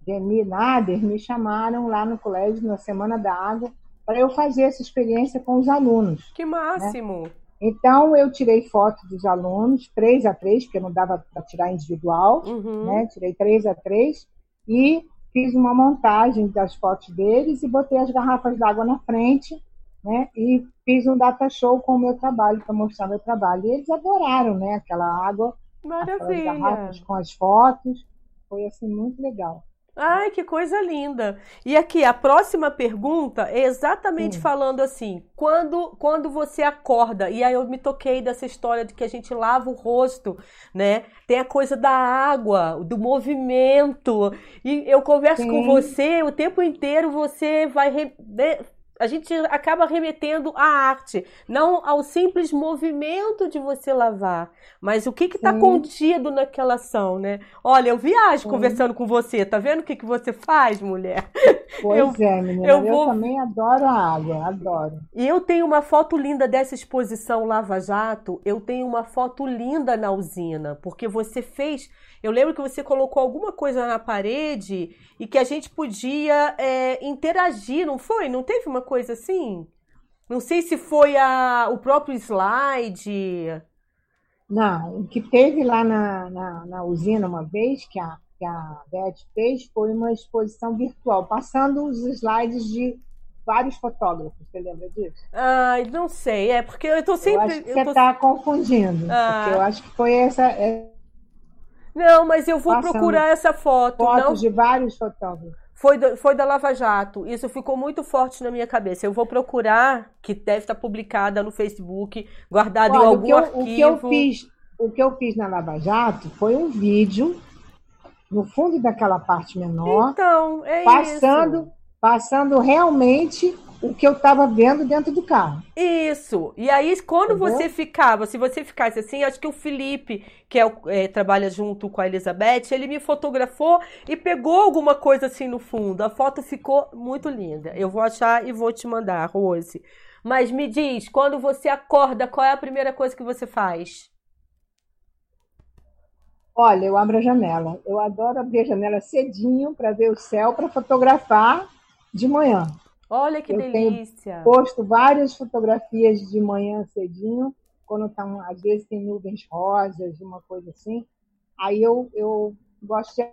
Demi Nader, me chamaram lá no colégio, na Semana da Água, para eu fazer essa experiência com os alunos. Que máximo! Então, eu tirei foto dos alunos, três a três, porque não dava para tirar individual, Uhum. né? Tirei três a três e fiz uma montagem das fotos deles e botei as garrafas d'água na frente né? E fiz um data show com o meu trabalho, para mostrar meu trabalho. E eles adoraram, né? Aquela água, Maravilha. garrafas com as fotos. Foi assim muito legal. Ai, que coisa linda. E aqui, a próxima pergunta é exatamente Sim. falando assim: quando, quando você acorda, e aí eu me toquei dessa história de que a gente lava o rosto, né? Tem a coisa da água, do movimento. E eu converso com Sim. você o tempo inteiro, você vai. re- né? A gente acaba remetendo à arte, não ao simples movimento de você lavar, mas o que está contido naquela ação, né? Olha, eu viajo Sim. conversando com você, tá vendo o que, que você faz, mulher? *laughs* Pois é, menina. eu Eu, vou- também adoro a água, adoro. E eu tenho uma foto linda dessa exposição Lava Jato, eu tenho uma foto linda na usina, porque você fez. Eu lembro que você colocou alguma coisa na parede e que a gente podia é, interagir, não foi? Não teve uma coisa assim? Não sei se foi a, o próprio slide. Não, o que teve lá na, na, na usina uma vez, que a, que a Beth fez, foi uma exposição virtual, passando os slides de vários fotógrafos. Você lembra disso? Ai, não sei, é porque eu eu sempre. acho que eu você tô- está confundindo, Ah. porque eu acho que foi essa é, Não, mas eu vou Passando procurar essa foto. Não, fotos de vários fotógrafos. Foi, do- foi da Lava Jato. Isso ficou muito forte na minha cabeça. Eu vou procurar, que deve estar publicada no Facebook, guardada em algum o, que eu, arquivo. o que eu fiz, o que eu fiz na Lava Jato foi um vídeo no fundo daquela parte menor, Então, é passando, passando realmente o que eu estava vendo dentro do carro. isso. E aí, quando Entendeu? você ficava, se você ficasse assim, acho que o Felipe, que é é, trabalha junto com a Elizabeth, ele me fotografou e pegou alguma coisa assim no fundo. A foto ficou muito linda. Eu vou achar e vou te mandar, Rose. Mas me diz, quando você acorda, qual é a primeira coisa que você faz? Olha, eu abro a janela. Eu adoro abrir a janela cedinho para ver o céu, para fotografar de manhã. Olha que Eu tenho delícia. Posto várias fotografias de manhã cedinho, quando tá, às vezes tem nuvens rosas, uma coisa assim. Aí eu, eu gosto de.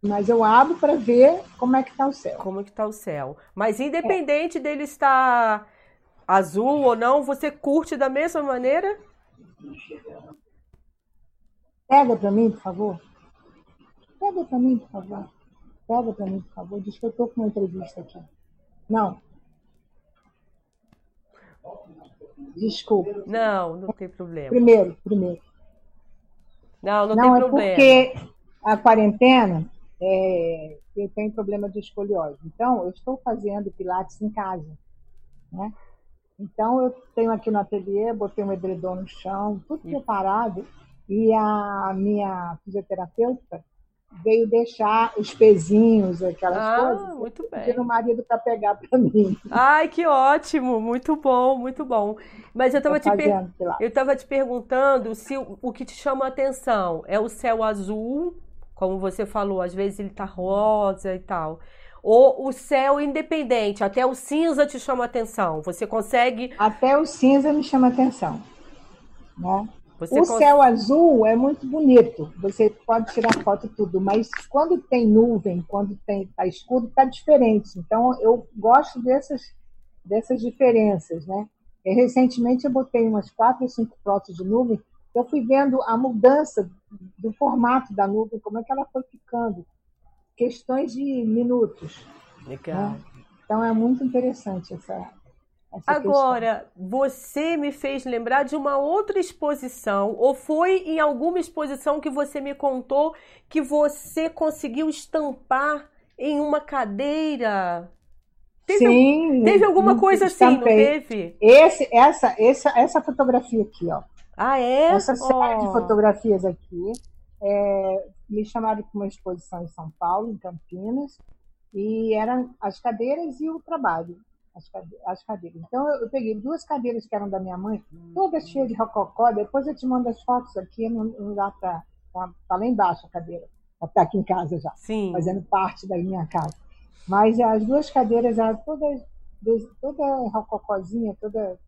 Mas eu abro para ver como é que está o céu. como que tá o céu. Mas independente dele estar azul ou não, você curte da mesma maneira? Pega para mim, por favor. Pega para mim, por favor. Pega para mim, por favor. Diz que eu estou com uma entrevista aqui. Não. Desculpa. Não, não tem problema. Primeiro, primeiro. Não, não, Não, tem é problema. porque a quarentena, é, eu tenho problema de escoliose. Então, eu estou fazendo pilates em casa. Né? Então, eu tenho aqui no ateliê, botei um edredom no chão, tudo preparado. E a minha fisioterapeuta veio deixar os pezinhos, aquelas Ah, coisas. muito bem. pedi no marido para pegar para mim. Ai, que ótimo, muito bom, muito bom. Mas eu tava Tô te per- eu tava te perguntando se o, o que te chama a atenção é o céu azul, como você falou, às vezes ele tá rosa e tal. Ou o céu independente, até o cinza te chama a atenção. Você consegue, Até o cinza me chama atenção. Né? Você O cons- céu azul é muito bonito. Você pode tirar foto e tudo, mas quando tem nuvem, quando tem tá escuro, tá diferente. Então eu gosto dessas dessas diferenças, né? E, recentemente eu botei umas quatro ou cinco fotos de nuvem. Eu fui vendo a mudança do formato da nuvem, como é que ela foi ficando. Questões de minutos. Legal. Então é muito interessante essa, essa questão. Agora, você me fez lembrar de uma outra exposição, ou foi em alguma exposição que você me contou que você conseguiu estampar em uma cadeira? Teve, Sim, teve alguma coisa assim, não teve? Esse, essa, essa, essa fotografia aqui, ó. Ah, é? Essa série de Oh. fotografias aqui, é, me chamaram para uma exposição em São Paulo, em Campinas, e eram as cadeiras e o trabalho, as, cade- as cadeiras. Então eu, eu peguei duas cadeiras que eram da minha mãe, todas cheias de rococó. Depois eu te mando as fotos aqui, não, não dá para tá, tá lá embaixo a cadeira, está aqui em casa já Sim. fazendo parte da minha casa. Mas as duas cadeiras eram todas, toda rococozinha, toda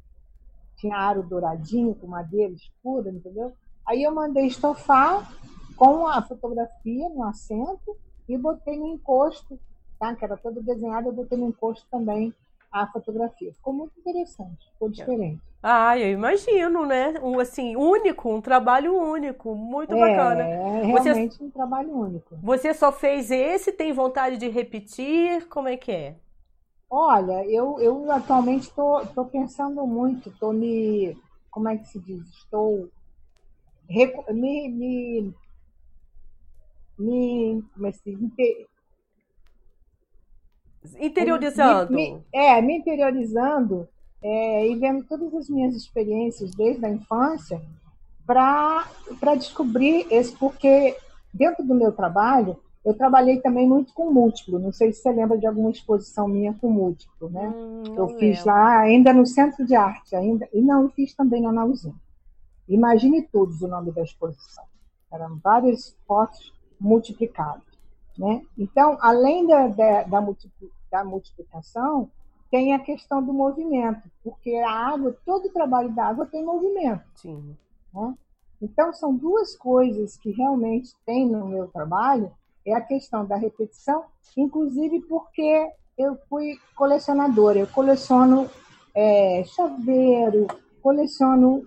tinha aro douradinho, com madeira escura, entendeu? Aí eu mandei estofar com a fotografia no assento e botei no encosto, tá? Que era todo desenhado, eu botei no encosto também a fotografia. Ficou muito interessante, ficou diferente. Ah, eu imagino, né? Um assim, único, um trabalho único, muito é, bacana. É realmente você, um trabalho único. Você só fez esse, tem vontade de repetir? Como é que é? Olha, eu, eu atualmente estou pensando muito, estou me. Como é que se diz? Estou me, me, me, como é que se diz? Interiorizando. Me, me, é, me interiorizando é, e vendo todas as minhas experiências desde a infância para descobrir esse, porque dentro do meu trabalho, eu trabalhei também muito com múltiplo. Não sei se você lembra de alguma exposição minha com múltiplo, né? Hum, eu fiz lá ainda no Centro de Arte, ainda e não fiz também na Nauzinha. Imagine Todos o nome da exposição. Eram várias fotos multiplicadas. Né? Então, além da, da, da, multiplicação, tem a questão do movimento, porque a água, todo o trabalho da água tem movimento. Sim. Né? Então, são duas coisas que realmente tem no meu trabalho, é a questão da repetição, inclusive porque eu fui colecionadora, eu coleciono é, chaveiro, coleciono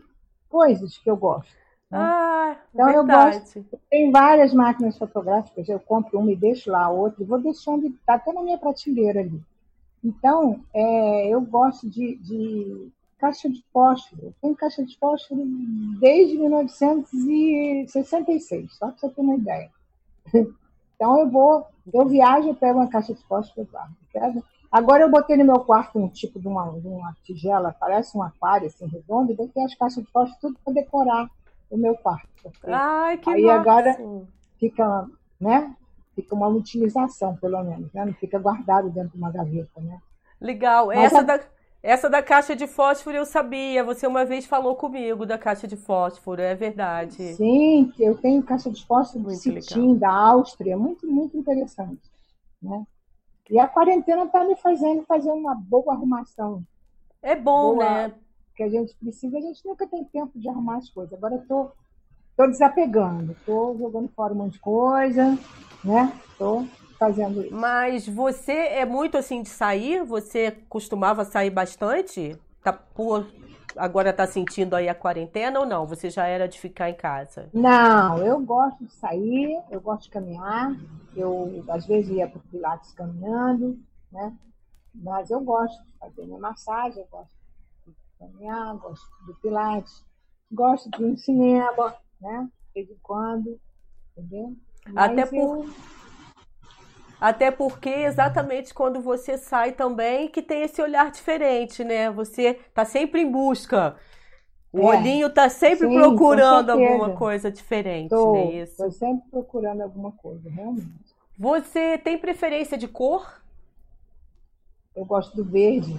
coisas que eu gosto. Né? Ah, então verdade. eu gosto. Tem várias máquinas fotográficas, eu compro uma e deixo lá a outra, e vou deixando, está até na minha prateleira ali. Então, é, eu gosto de, de, caixa de fósforo. Eu tenho caixa de fósforo desde 1966, só para você ter uma ideia. *laughs* Então eu vou, eu viajo, eu pego uma caixa de fósforo lá. Agora eu botei no meu quarto um tipo de uma, de uma tigela, parece um aquário assim redondo, e botei as caixas de fósforo tudo para decorar o meu quarto. Ai, que Aí massa. agora fica, né? Fica uma utilização, pelo menos, né? Não fica guardado dentro de uma gaveta, né? Legal. Essa, a... da, essa da caixa de fósforo eu sabia. Você uma vez falou comigo da caixa de fósforo, é verdade. Sim, eu tenho caixa de fósforo muito do Citim, da Áustria, muito, muito interessante. Né? E a quarentena está me fazendo fazer uma boa arrumação. É bom, boa, né? Que a gente precisa, a gente nunca tem tempo de arrumar as coisas. Agora eu tô, tô desapegando, tô jogando fora um monte de coisa, né? Tô fazendo isso. Mas você é muito assim de sair? Você costumava sair bastante? Tá por agora está sentindo aí a quarentena ou não? Você já era de ficar em casa? Não, eu gosto de sair, eu gosto de caminhar. Eu às vezes ia para o Pilates caminhando, né? Mas eu gosto de fazer minha massagem, eu gosto caminhar, gosto do Pilates, gosto de no cinema, né? De vez em quando, entendeu? Mas Até por... Eu até porque exatamente quando você sai também que tem esse olhar diferente, né? Você tá sempre em busca. O é. olhinho tá sempre Sim, procurando alguma coisa diferente, tô, né? Isso. Tô sempre procurando alguma coisa, realmente. Você tem preferência de cor? Eu gosto do verde.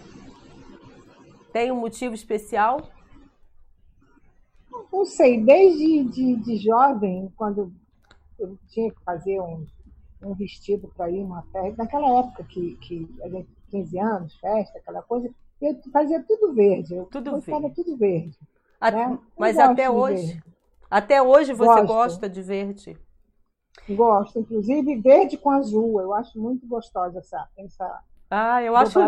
Tem um motivo especial? Não sei, desde de, de jovem, quando eu tinha que fazer uns um vestido para ir uma festa, naquela época que, que a gente, 15 anos, festa, aquela coisa, eu fazia tudo verde, eu tudo verde. tudo verde. A, né? Mas até hoje, até hoje você Gosto. gosta de verde? Gosto, inclusive verde com azul, eu acho muito gostosa essa, essa ah, eu acho.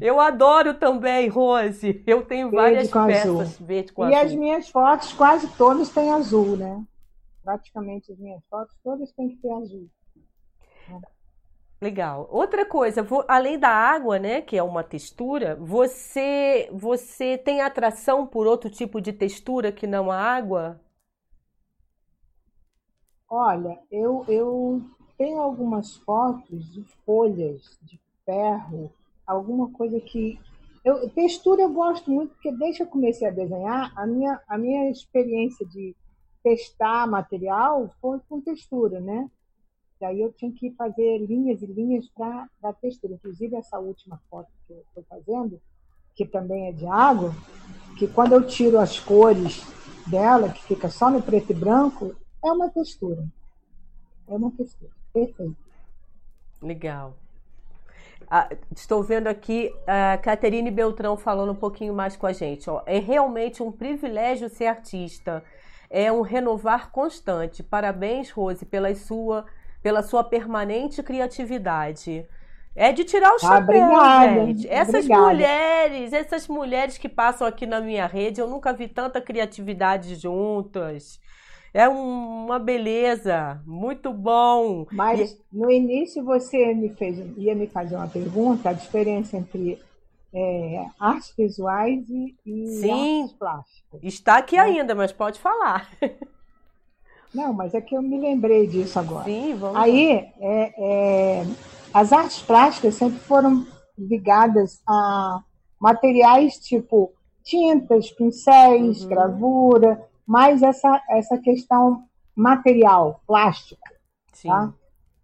Eu adoro também, Rose. Eu tenho várias peças azul. verde com e azul. E as minhas fotos quase todas têm azul, né? Praticamente as minhas fotos todas têm que ter azul. Legal. Outra coisa, além da água, né, que é uma textura, você você tem atração por outro tipo de textura que não a água? Olha, eu, eu tenho algumas fotos de folhas de ferro, alguma coisa que eu, textura eu gosto muito porque desde que eu comecei a desenhar, a minha a minha experiência de testar material foi com textura, né? E aí eu tinha que fazer linhas e linhas para dar textura. Inclusive, essa última foto que eu estou fazendo, que também é de água, que quando eu tiro as cores dela, que fica só no preto e branco, é uma textura. É uma textura. Perfeito. Legal. Ah, estou vendo aqui a Caterine Beltrão falando um pouquinho mais com a gente. Ó. É realmente um privilégio ser artista. É um renovar constante. Parabéns, Rose, pela sua pela sua permanente criatividade. É de tirar o Ah, chapéu, obrigada, gente. Essas obrigada. mulheres, essas mulheres que passam aqui na minha rede, eu nunca vi tanta criatividade juntas. É um- uma beleza, muito bom. Mas no início você me fez, ia me fazer uma pergunta, a diferença entre é, artes visuais e, e artes plásticas. Está aqui É. ainda, mas pode falar. *laughs* Não, mas é que eu me lembrei disso agora. Sim, vamos. Aí, é, é, as artes plásticas sempre foram ligadas a materiais tipo tintas, pincéis, Uhum. gravura, mais essa, essa questão material, plástica. Sim. tá?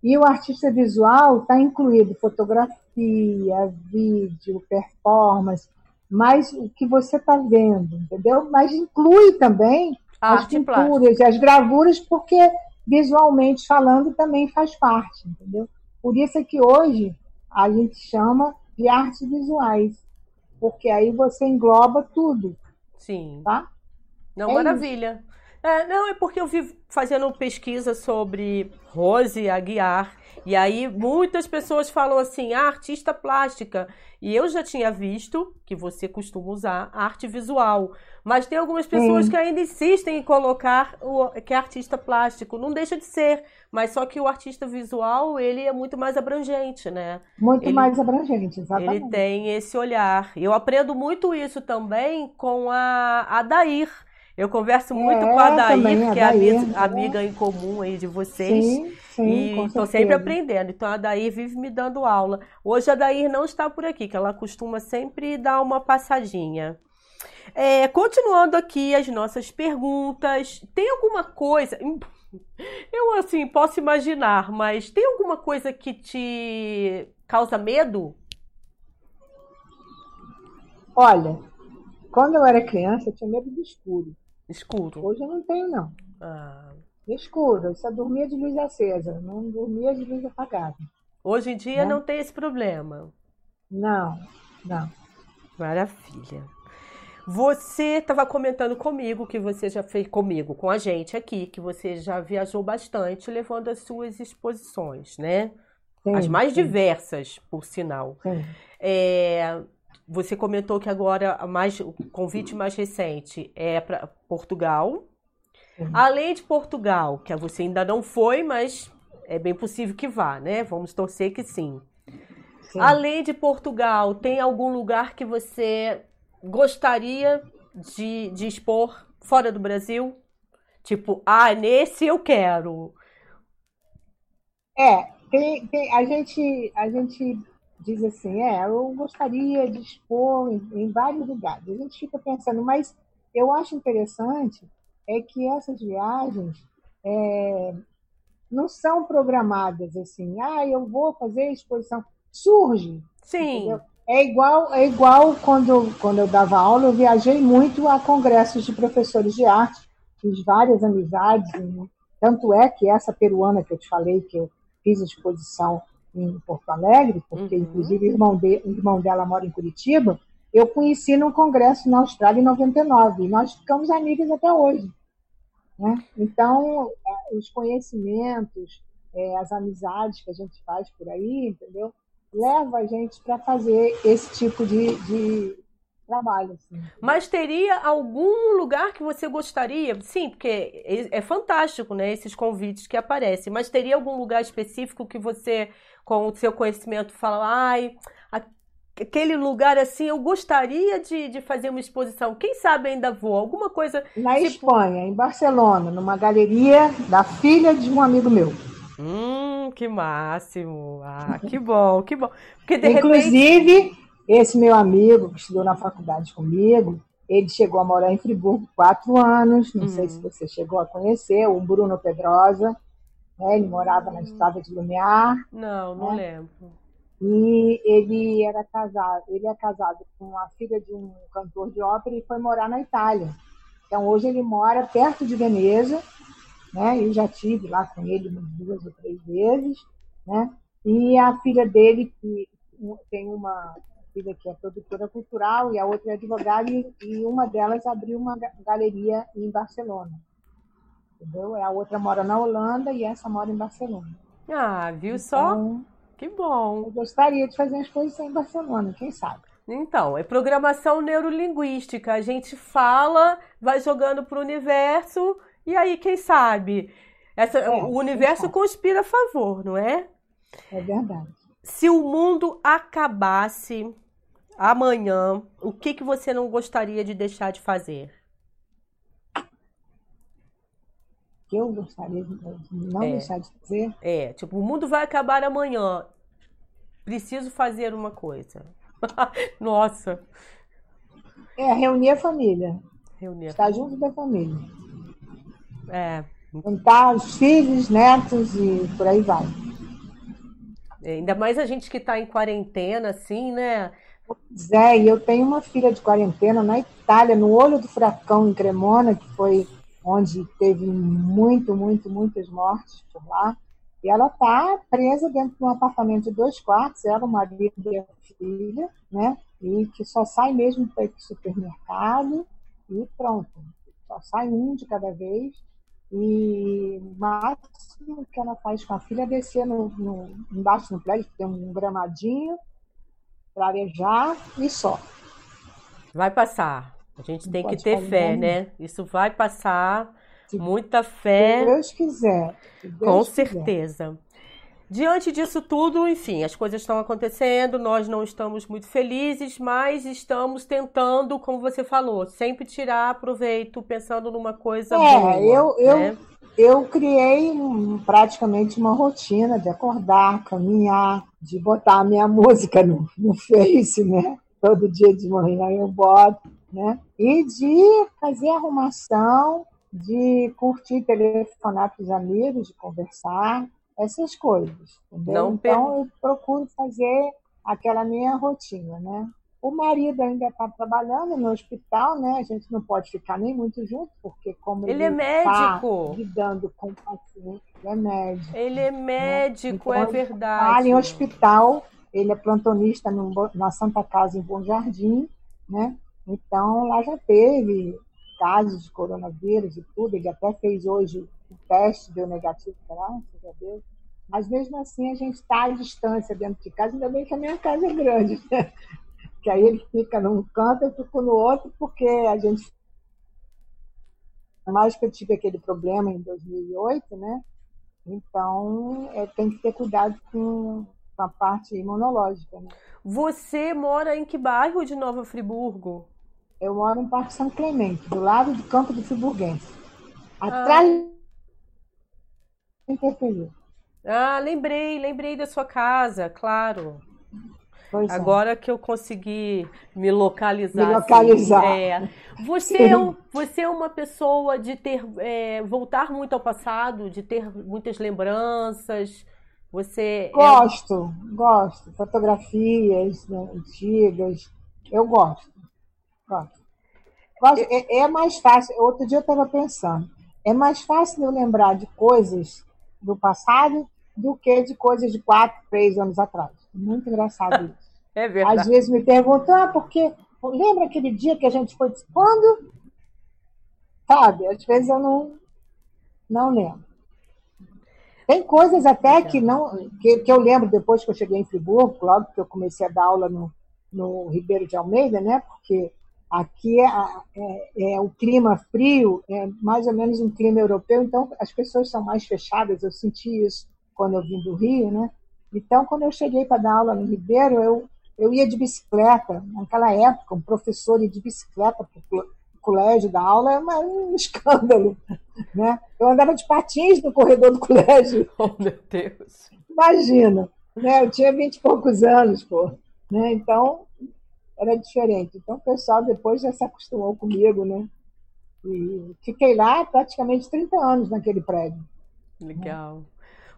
E o artista visual está incluído fotografia, vídeo, performance, mas o que você está vendo, entendeu? Mas inclui também as Arte plástica. pinturas as gravuras, porque visualmente falando também faz parte, entendeu? Por isso é que hoje a gente chama de artes visuais, porque aí você engloba tudo, Sim. tá? Não, É maravilha. É, não, é porque eu vi fazendo pesquisa sobre Rose Aguiar, e aí muitas pessoas falam assim, ah, artista plástica. E eu já tinha visto que você costuma usar arte visual. Mas tem algumas pessoas Sim. que ainda insistem em colocar o que é artista plástico. Não deixa de ser, mas só que o artista visual, ele é muito mais abrangente, né? Muito Ele- mais abrangente, exatamente. Ele tem esse olhar. Eu aprendo muito isso também com a Adair. Eu converso muito É, com a também, a que é Adair, ami- né? amiga em comum aí de vocês. Sim, sim, E estou sempre aprendendo. Então a Adair vive me dando aula. Hoje a Adair não está por aqui, que ela costuma sempre dar uma passadinha. É, continuando aqui as nossas perguntas, tem alguma coisa? Eu assim posso imaginar, mas tem alguma coisa que te causa medo? Olha, quando eu era criança, eu tinha medo do escuro. Escuro. Hoje eu não tenho, não. Ah. Escuro, eu só dormia de luz acesa, não dormia de luz apagada. Hoje em dia Né? não tem esse problema. Não, não. Maravilha. Você estava comentando comigo que você já fez comigo, com a gente aqui, que você já viajou bastante levando as suas exposições, né? Sim, As mais sim, diversas, por sinal. sim. É, você comentou que agora mais, o convite mais recente é para Portugal. Sim. Além de Portugal, que você ainda não foi, mas é bem possível que vá, né? Vamos torcer que sim. sim. Além de Portugal, tem algum lugar que você gostaria de, de expor fora do Brasil? Tipo, ah, nesse eu quero. É, tem, tem, a, gente, a gente diz assim, é, eu gostaria de expor em, em vários lugares. A gente fica pensando, mas eu acho interessante é que essas viagens é, não são programadas assim, ah, eu vou fazer exposição. Surge, Sim. Entendeu? É igual, é igual quando, quando eu dava aula, eu viajei muito a congressos de professores de arte, fiz várias amizades, né? tanto é que essa peruana que eu te falei, que eu fiz a exposição em Porto Alegre, porque Uhum. inclusive o irmão, de, o irmão dela mora em Curitiba, eu conheci num congresso na Austrália em 99, e nós ficamos amigas até hoje. Né? Então, é, os conhecimentos, é, as amizades que a gente faz por aí, entendeu? leva a gente para fazer esse tipo de, de trabalho. Assim. Mas teria algum lugar que você gostaria? Sim, porque é é fantástico, né? Esses convites que aparecem. Mas teria algum lugar específico que você, com o seu conhecimento, fala, ai, aquele lugar assim, eu gostaria de, de fazer uma exposição. Quem sabe ainda vou? Alguma coisa. Na tipo- Espanha, em Barcelona, numa galeria da filha de um amigo meu. Hum, que máximo! Ah, que bom, que bom. Porque de repente. Inclusive, esse meu amigo que estudou na faculdade comigo, ele chegou a morar em Friburgo quatro anos, não sei Uhum. se você chegou a conhecer, o Bruno Pedrosa, né? ele morava na estrada de Lumiar, Não, não né? lembro. e ele era casado, ele é casado com a filha de um cantor de ópera e foi morar na Itália. Então hoje ele mora perto de Veneza, né? Eu já tive lá com ele umas duas ou três vezes, né? E a filha dele que tem uma filha que é produtora cultural e a outra é advogada e, uma delas abriu uma ga- galeria em Barcelona. Entendeu? A outra mora na Holanda e essa mora em Barcelona. Ah, viu só? Então, Que Que bom. Eu gostaria de fazer uma exposição em Barcelona, quem sabe? Então, é programação neurolinguística. A gente fala, vai jogando para o universo, e aí, quem sabe? Essa, É, o universo conspira a favor, não é? É verdade. Se o mundo acabasse amanhã, o que, que você não gostaria de deixar de fazer? Que eu gostaria de não É. deixar de fazer. É, tipo, o mundo vai acabar amanhã. Preciso fazer uma coisa. *laughs* Nossa, É reunir a família, reunir. estar junto da família. É, Juntar os filhos, netos e por aí vai. ainda mais a gente que tá em quarentena, assim, né? Zé, e eu tenho uma filha de quarentena na Itália, no olho do furacão em Cremona, que foi onde teve muito, muito, muitas mortes por lá. E ela está presa dentro de um apartamento de dois quartos, ela, o marido e a filha, né? E que só sai mesmo para o supermercado e pronto. Só sai um de cada vez. E o máximo que ela faz com a filha é descer no, no, embaixo no prédio, tem um gramadinho, para arejar e só. Vai passar. A gente tem que ter fé, né? Isso vai passar. Se Muita Se fé, Deus quiser. se Deus com quiser. certeza. Diante disso tudo, enfim, as coisas estão acontecendo, nós não estamos muito felizes, mas estamos tentando, como você falou, sempre tirar proveito, pensando numa coisa É, boa, eu- eu- né? Eu criei um- praticamente uma rotina de acordar, caminhar, de botar a minha *laughs* música no, no Face, né? Todo dia de manhã eu boto, né? E de fazer arrumação, de curtir, telefonar para os amigos, de conversar, essas coisas, entendeu? Não então eu procuro fazer aquela minha rotina, né? O marido ainda está trabalhando no hospital, né? A gente não pode ficar nem muito junto, porque como Ele é tá lidando com paciente, ele é médico. Ele é médico, Então, é verdade. Trabalha em hospital, ele é plantonista no na Santa Casa em Bom Jardim, né? Então lá já teve casos de coronavírus e tudo, ele até fez hoje o teste, deu negativo, graças a Deus. Mas mesmo assim a gente está à distância dentro de casa, ainda bem que a minha casa é grande, né? Que aí ele fica num canto, eu fico no outro, porque a gente. Mais que eu tive aquele problema em 2008, né? Então, eu tenho que ter cuidado com com a parte imunológica. Né? Você mora em que bairro de Nova Friburgo? Eu moro no Parque São Clemente, do lado do Campo do Friburguense. Atrás do Interferiu. Ah, lembrei, lembrei da sua casa, claro. Pois é. Agora que eu consegui me localizar. Me assim, localizar. é. Você, é um- você é uma pessoa de ter é, voltar muito ao passado, de ter muitas lembranças. Você é- Gosto, gosto. Fotografias né, antigas. Eu gosto. Gosto. É, é mais fácil. Outro dia eu estava pensando. É mais fácil eu lembrar de coisas do passado do que de coisas de quatro, três anos atrás. Muito engraçado *laughs* isso. é Às verdade. vezes me perguntam, ah, porque lembra aquele dia que a gente foi quando? Sabe, às vezes eu não, não lembro. Tem coisas até que não que, que eu lembro depois que eu cheguei em Friburgo, logo que eu comecei a dar aula no, no Ribeiro de Almeida, né? Porque aqui é, é, é o clima frio, é mais ou menos um clima europeu, então as pessoas são mais fechadas. Eu senti isso quando eu vim do Rio, né? Então, quando eu cheguei para dar aula no Ribeiro, eu eu ia de bicicleta. Naquela época, um professor ir de bicicleta para o colégio da aula era um escândalo. *laughs* Né? Eu andava de patins no corredor do colégio. *laughs* Oh, meu Deus. Imagina. Né? Eu tinha vinte e poucos anos, pô. Né? Então, era diferente. Então, o pessoal depois já se acostumou comigo. Né? E fiquei lá praticamente 30 anos naquele prédio. Legal.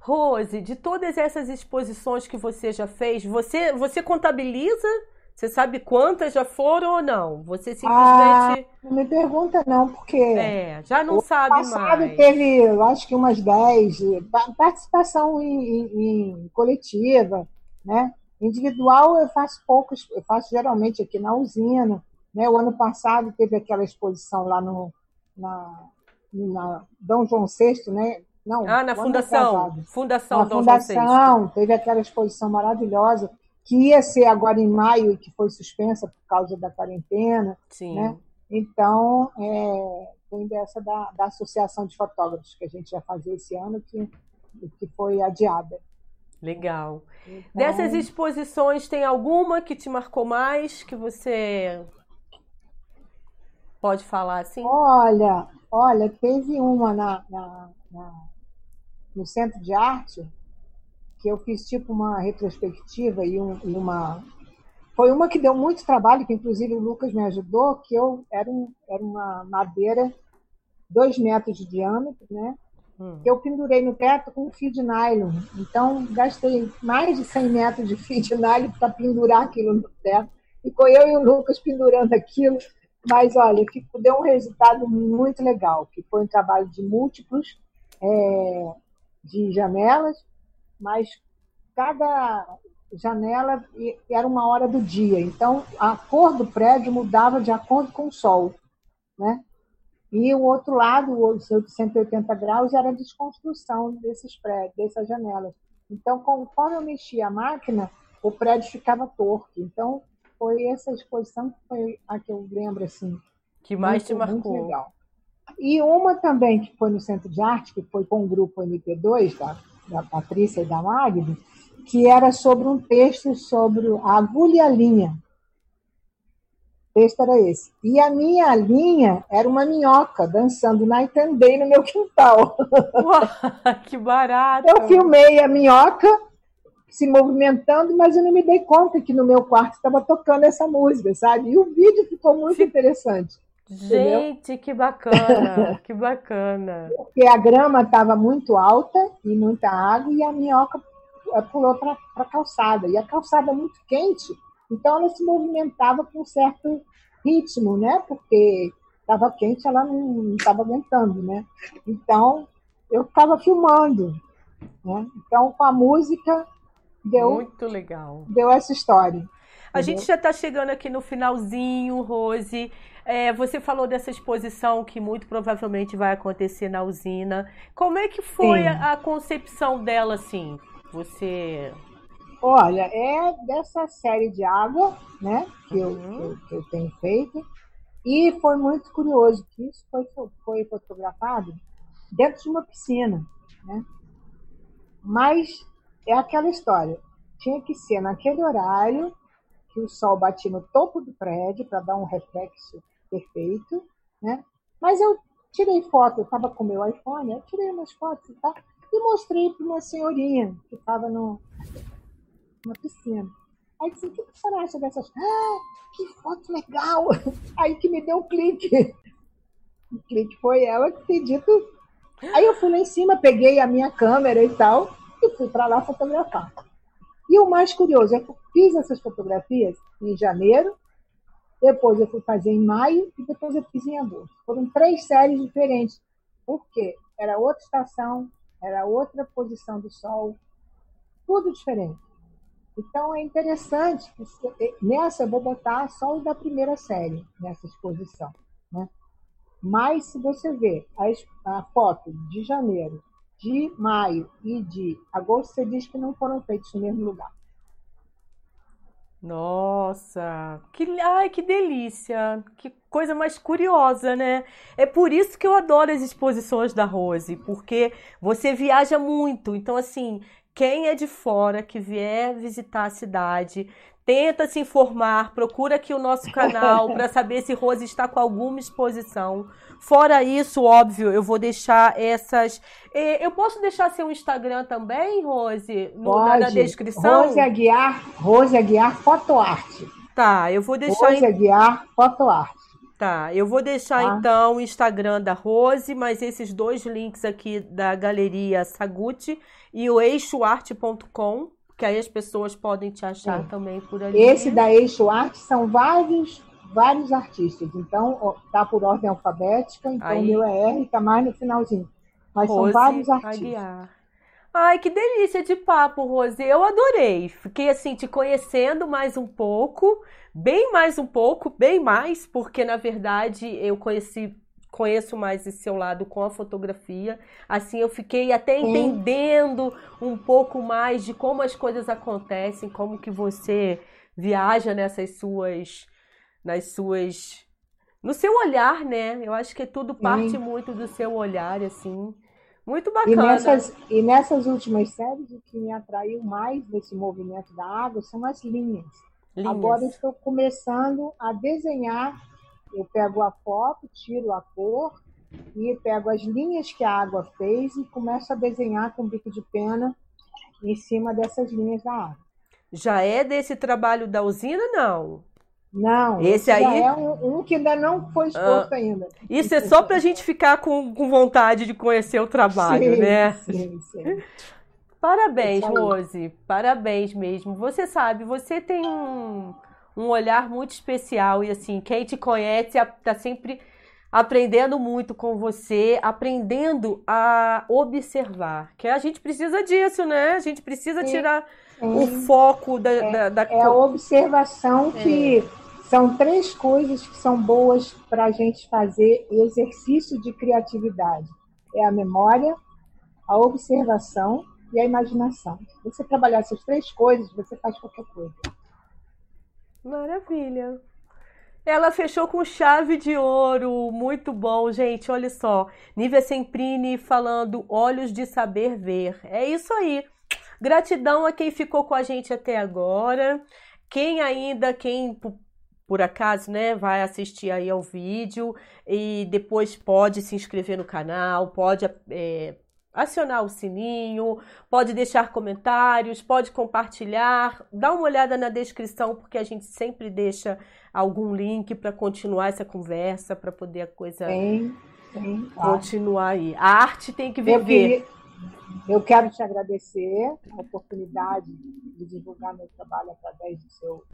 Rose, de todas essas exposições que você já fez, você, você contabiliza? Você sabe quantas já foram ou não? Você simplesmente. Não me pergunta, não, porque. é, já não sabe passado mais. teve, eu acho que umas 10, pa- participação em, em- em coletiva, né? Individual eu faço poucos, eu faço geralmente aqui na usina, né? O ano passado teve aquela exposição lá no na, na Dom João VI, né? Não, ah, na fundação. Fundação na Dom fundação, teve aquela exposição maravilhosa que ia ser agora em maio e que foi suspensa por causa da quarentena. Sim. Né? Então, é, tem dessa da, da Associação de Fotógrafos que a gente ia fazer esse ano, que, que foi adiada. Legal. Então... Dessas exposições, tem alguma que te marcou mais, que você pode falar assim? Olha, olha, teve uma na, na, na no Centro de Arte que eu fiz tipo uma retrospectiva e, um, e, uma foi uma que deu muito trabalho que inclusive o Lucas me ajudou que eu era, um, era uma madeira dois metros de diâmetro né hum. eu pendurei no teto com um fio de nylon então gastei mais de 100 metros de fio de nylon para pendurar aquilo no teto ficou eu e o Lucas pendurando aquilo mas olha deu um resultado muito legal que foi um trabalho de múltiplos é, de janelas mas cada janela era uma hora do dia. Então, a cor do prédio mudava de acordo com o sol. Né? E o outro lado, o 180 graus, era a desconstrução desses prédios, dessas janelas. Então, conforme eu mexia a máquina, o prédio ficava torto. Então, foi essa exposição que foi a que eu lembro assim. Que mais muito, te marcou? Muito legal. E uma também que foi no Centro de Arte, que foi com o grupo MP2, da da Patrícia e da Magno, que era sobre um texto sobre a agulha e a linha. Texto era esse. E a minha linha era uma minhoca dançando na Itambém no meu quintal. Uau, *laughs* que barato! Eu filmei a minhoca se movimentando, mas eu não me dei conta que no meu quarto estava tocando essa música, sabe? E o vídeo ficou muito interessante. Gente, Entendeu? que bacana, *laughs* que bacana. Porque a grama estava muito alta e muita água e a minhoca eh, pulou para a calçada. E a calçada muito quente, então ela se movimentava com um certo ritmo, né? Porque estava quente, ela não estava aguentando, né? Então eu ficava filmando, né? Então com a música deu muito legal, deu essa história. A gente já está chegando aqui no finalzinho, Rose. É, você falou dessa exposição que muito provavelmente vai acontecer na usina. Como é que foi a, a, concepção dela, assim? Você. Olha, é dessa série de água, né, que, uhum. eu, que, eu, tenho feito. E foi muito curioso que isso foi, foi fotografado dentro de uma piscina, né? Mas é aquela história. Tinha que ser naquele horário que o sol batia no topo do prédio para dar um reflexo perfeito, né? Mas eu tirei foto, eu estava com meu iPhone, eu tirei umas fotos e tal, e mostrei para uma senhorinha que estava numa piscina. Aí disse, o que você acha dessas? Ah, que foto legal! *laughs* Aí que me deu um clique. O clique foi ela que tem dito. Aí eu fui lá em cima, peguei a minha câmera e tal, e fui para lá fotografar. E o mais curioso eu fiz essas fotografias em janeiro, depois eu fui fazer em maio e depois eu fiz em agosto. Foram três séries diferentes. Por quê? Era outra estação, era outra posição do sol, tudo diferente. Então é interessante que nessa eu vou botar só o da primeira série nessa exposição, né? Mas se você ver a, a foto de janeiro de maio e de agosto, você diz que não foram feitos no mesmo lugar. Nossa, que, ai, que delícia, que coisa mais curiosa, né? É por isso que eu adoro as exposições da Rose, porque você viaja muito. Então, assim, quem é de fora que vier visitar a cidade tenta se informar, procura aqui o nosso canal *laughs* para saber se Rose está com alguma exposição. Fora isso, óbvio, eu vou deixar essas. Eu posso deixar seu Instagram também, Rose, no, Pode. na descrição? Rose Aguiar, Rose Aguiar Fotoarte. Tá, eu vou deixar. Rose Aguiar Fotoarte. Tá, eu vou deixar tá. então o Instagram da Rose, mas esses dois links aqui da galeria Saguti e o eixoarte.com que aí as pessoas podem te achar é. também por ali. Esse da Eixo Arte são vários vários artistas. Então, tá por ordem alfabética, então aí. o meu é R, tá mais no finalzinho. Mas Rose são vários artistas. Aguiar. Ai, que delícia de papo, Rose. Eu adorei. Fiquei assim te conhecendo mais um pouco, bem mais um pouco, bem mais, porque na verdade eu conheci conheço mais esse seu lado com a fotografia. Assim, eu fiquei até entendendo um pouco mais de como as coisas acontecem, como que você viaja nessas suas nas suas no seu olhar, né? Eu acho que tudo parte muito do seu olhar, assim. Muito bacana. E nessas, e nessas últimas séries, o que me atraiu mais nesse movimento da água são as linhas. linhas. Agora eu estou começando a desenhar. Eu pego a foto, tiro a cor e pego as linhas que a água fez e começo a desenhar com bico de pena em cima dessas linhas da água. Já é desse trabalho da usina, não? Não, esse aí é um, um, que ainda não foi exposto ah, ainda. Isso é só para a gente ficar com, com vontade de conhecer o trabalho, sim, né? Sim, sim. Parabéns, Rose. Parabéns mesmo. Você sabe, você tem um, um olhar muito especial e assim, quem te conhece está sempre aprendendo muito com você, aprendendo a observar. Que a gente precisa disso, né? A gente precisa tirar o foco da, é, da, da... é a observação que é são três coisas que são boas para a gente fazer exercício de criatividade: é a memória, a observação e a imaginação. Se você trabalhar essas três coisas, você faz qualquer coisa. Maravilha. Ela fechou com chave de ouro, muito bom, gente. Olha só, Nívia Semprini falando olhos de saber ver. É isso aí. Gratidão a quem ficou com a gente até agora. Quem ainda, quem por acaso, né, vai assistir aí ao vídeo e depois pode se inscrever no canal, pode é, acionar o sininho, pode deixar comentários, pode compartilhar, dá uma olhada na descrição porque a gente sempre deixa algum link para continuar essa conversa, para poder a coisa sim, sim, continuar aí. A arte tem que viver. Eu, quero te agradecer a oportunidade de divulgar meu trabalho através do seu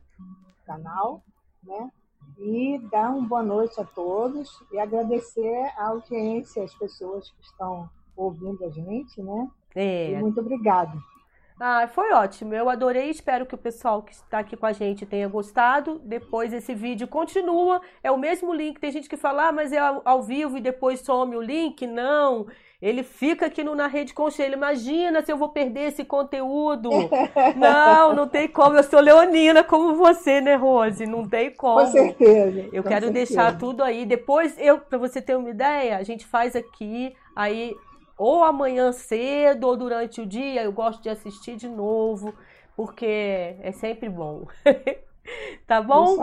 canal né? E dar uma boa noite a todos e agradecer a audiência, as pessoas que estão ouvindo a gente, né? É. E muito obrigada. Ah, foi ótimo. Eu adorei. Espero que o pessoal que está aqui com a gente tenha gostado. Depois esse vídeo continua. É o mesmo link. Tem gente que fala, ah, mas é ao vivo e depois some o link. Não. Ele fica aqui no, na Rede Conselho. Imagina se eu vou perder esse conteúdo. *laughs* não, não tem como. Eu sou leonina como você, né, Rose? Não tem como. Com certeza. Eu com quero certeza. deixar tudo aí. Depois, eu, para você ter uma ideia, a gente faz aqui, aí, ou amanhã cedo, ou durante o dia. Eu gosto de assistir de novo, porque é sempre bom. *laughs* Tá bom?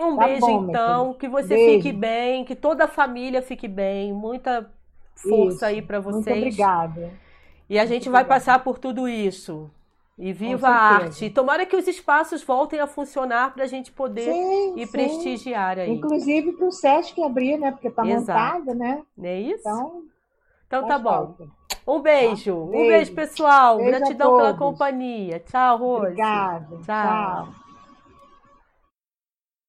Um tá beijo bom, então, que você beijo. fique bem, que toda a família fique bem, muita força isso. aí para vocês. Muito obrigada. E a gente vai passar por tudo isso. E viva a arte. Tomara que os espaços voltem a funcionar para a gente poder sim, ir sim. prestigiar aí. Inclusive para o SESC abrir, né? Porque está montado, né? É isso? Então, então tá bom. Um beijo. Tá. beijo. Um beijo, pessoal. Beijo Gratidão pela companhia. Tchau, Rose. Obrigada. Tchau. Tchau.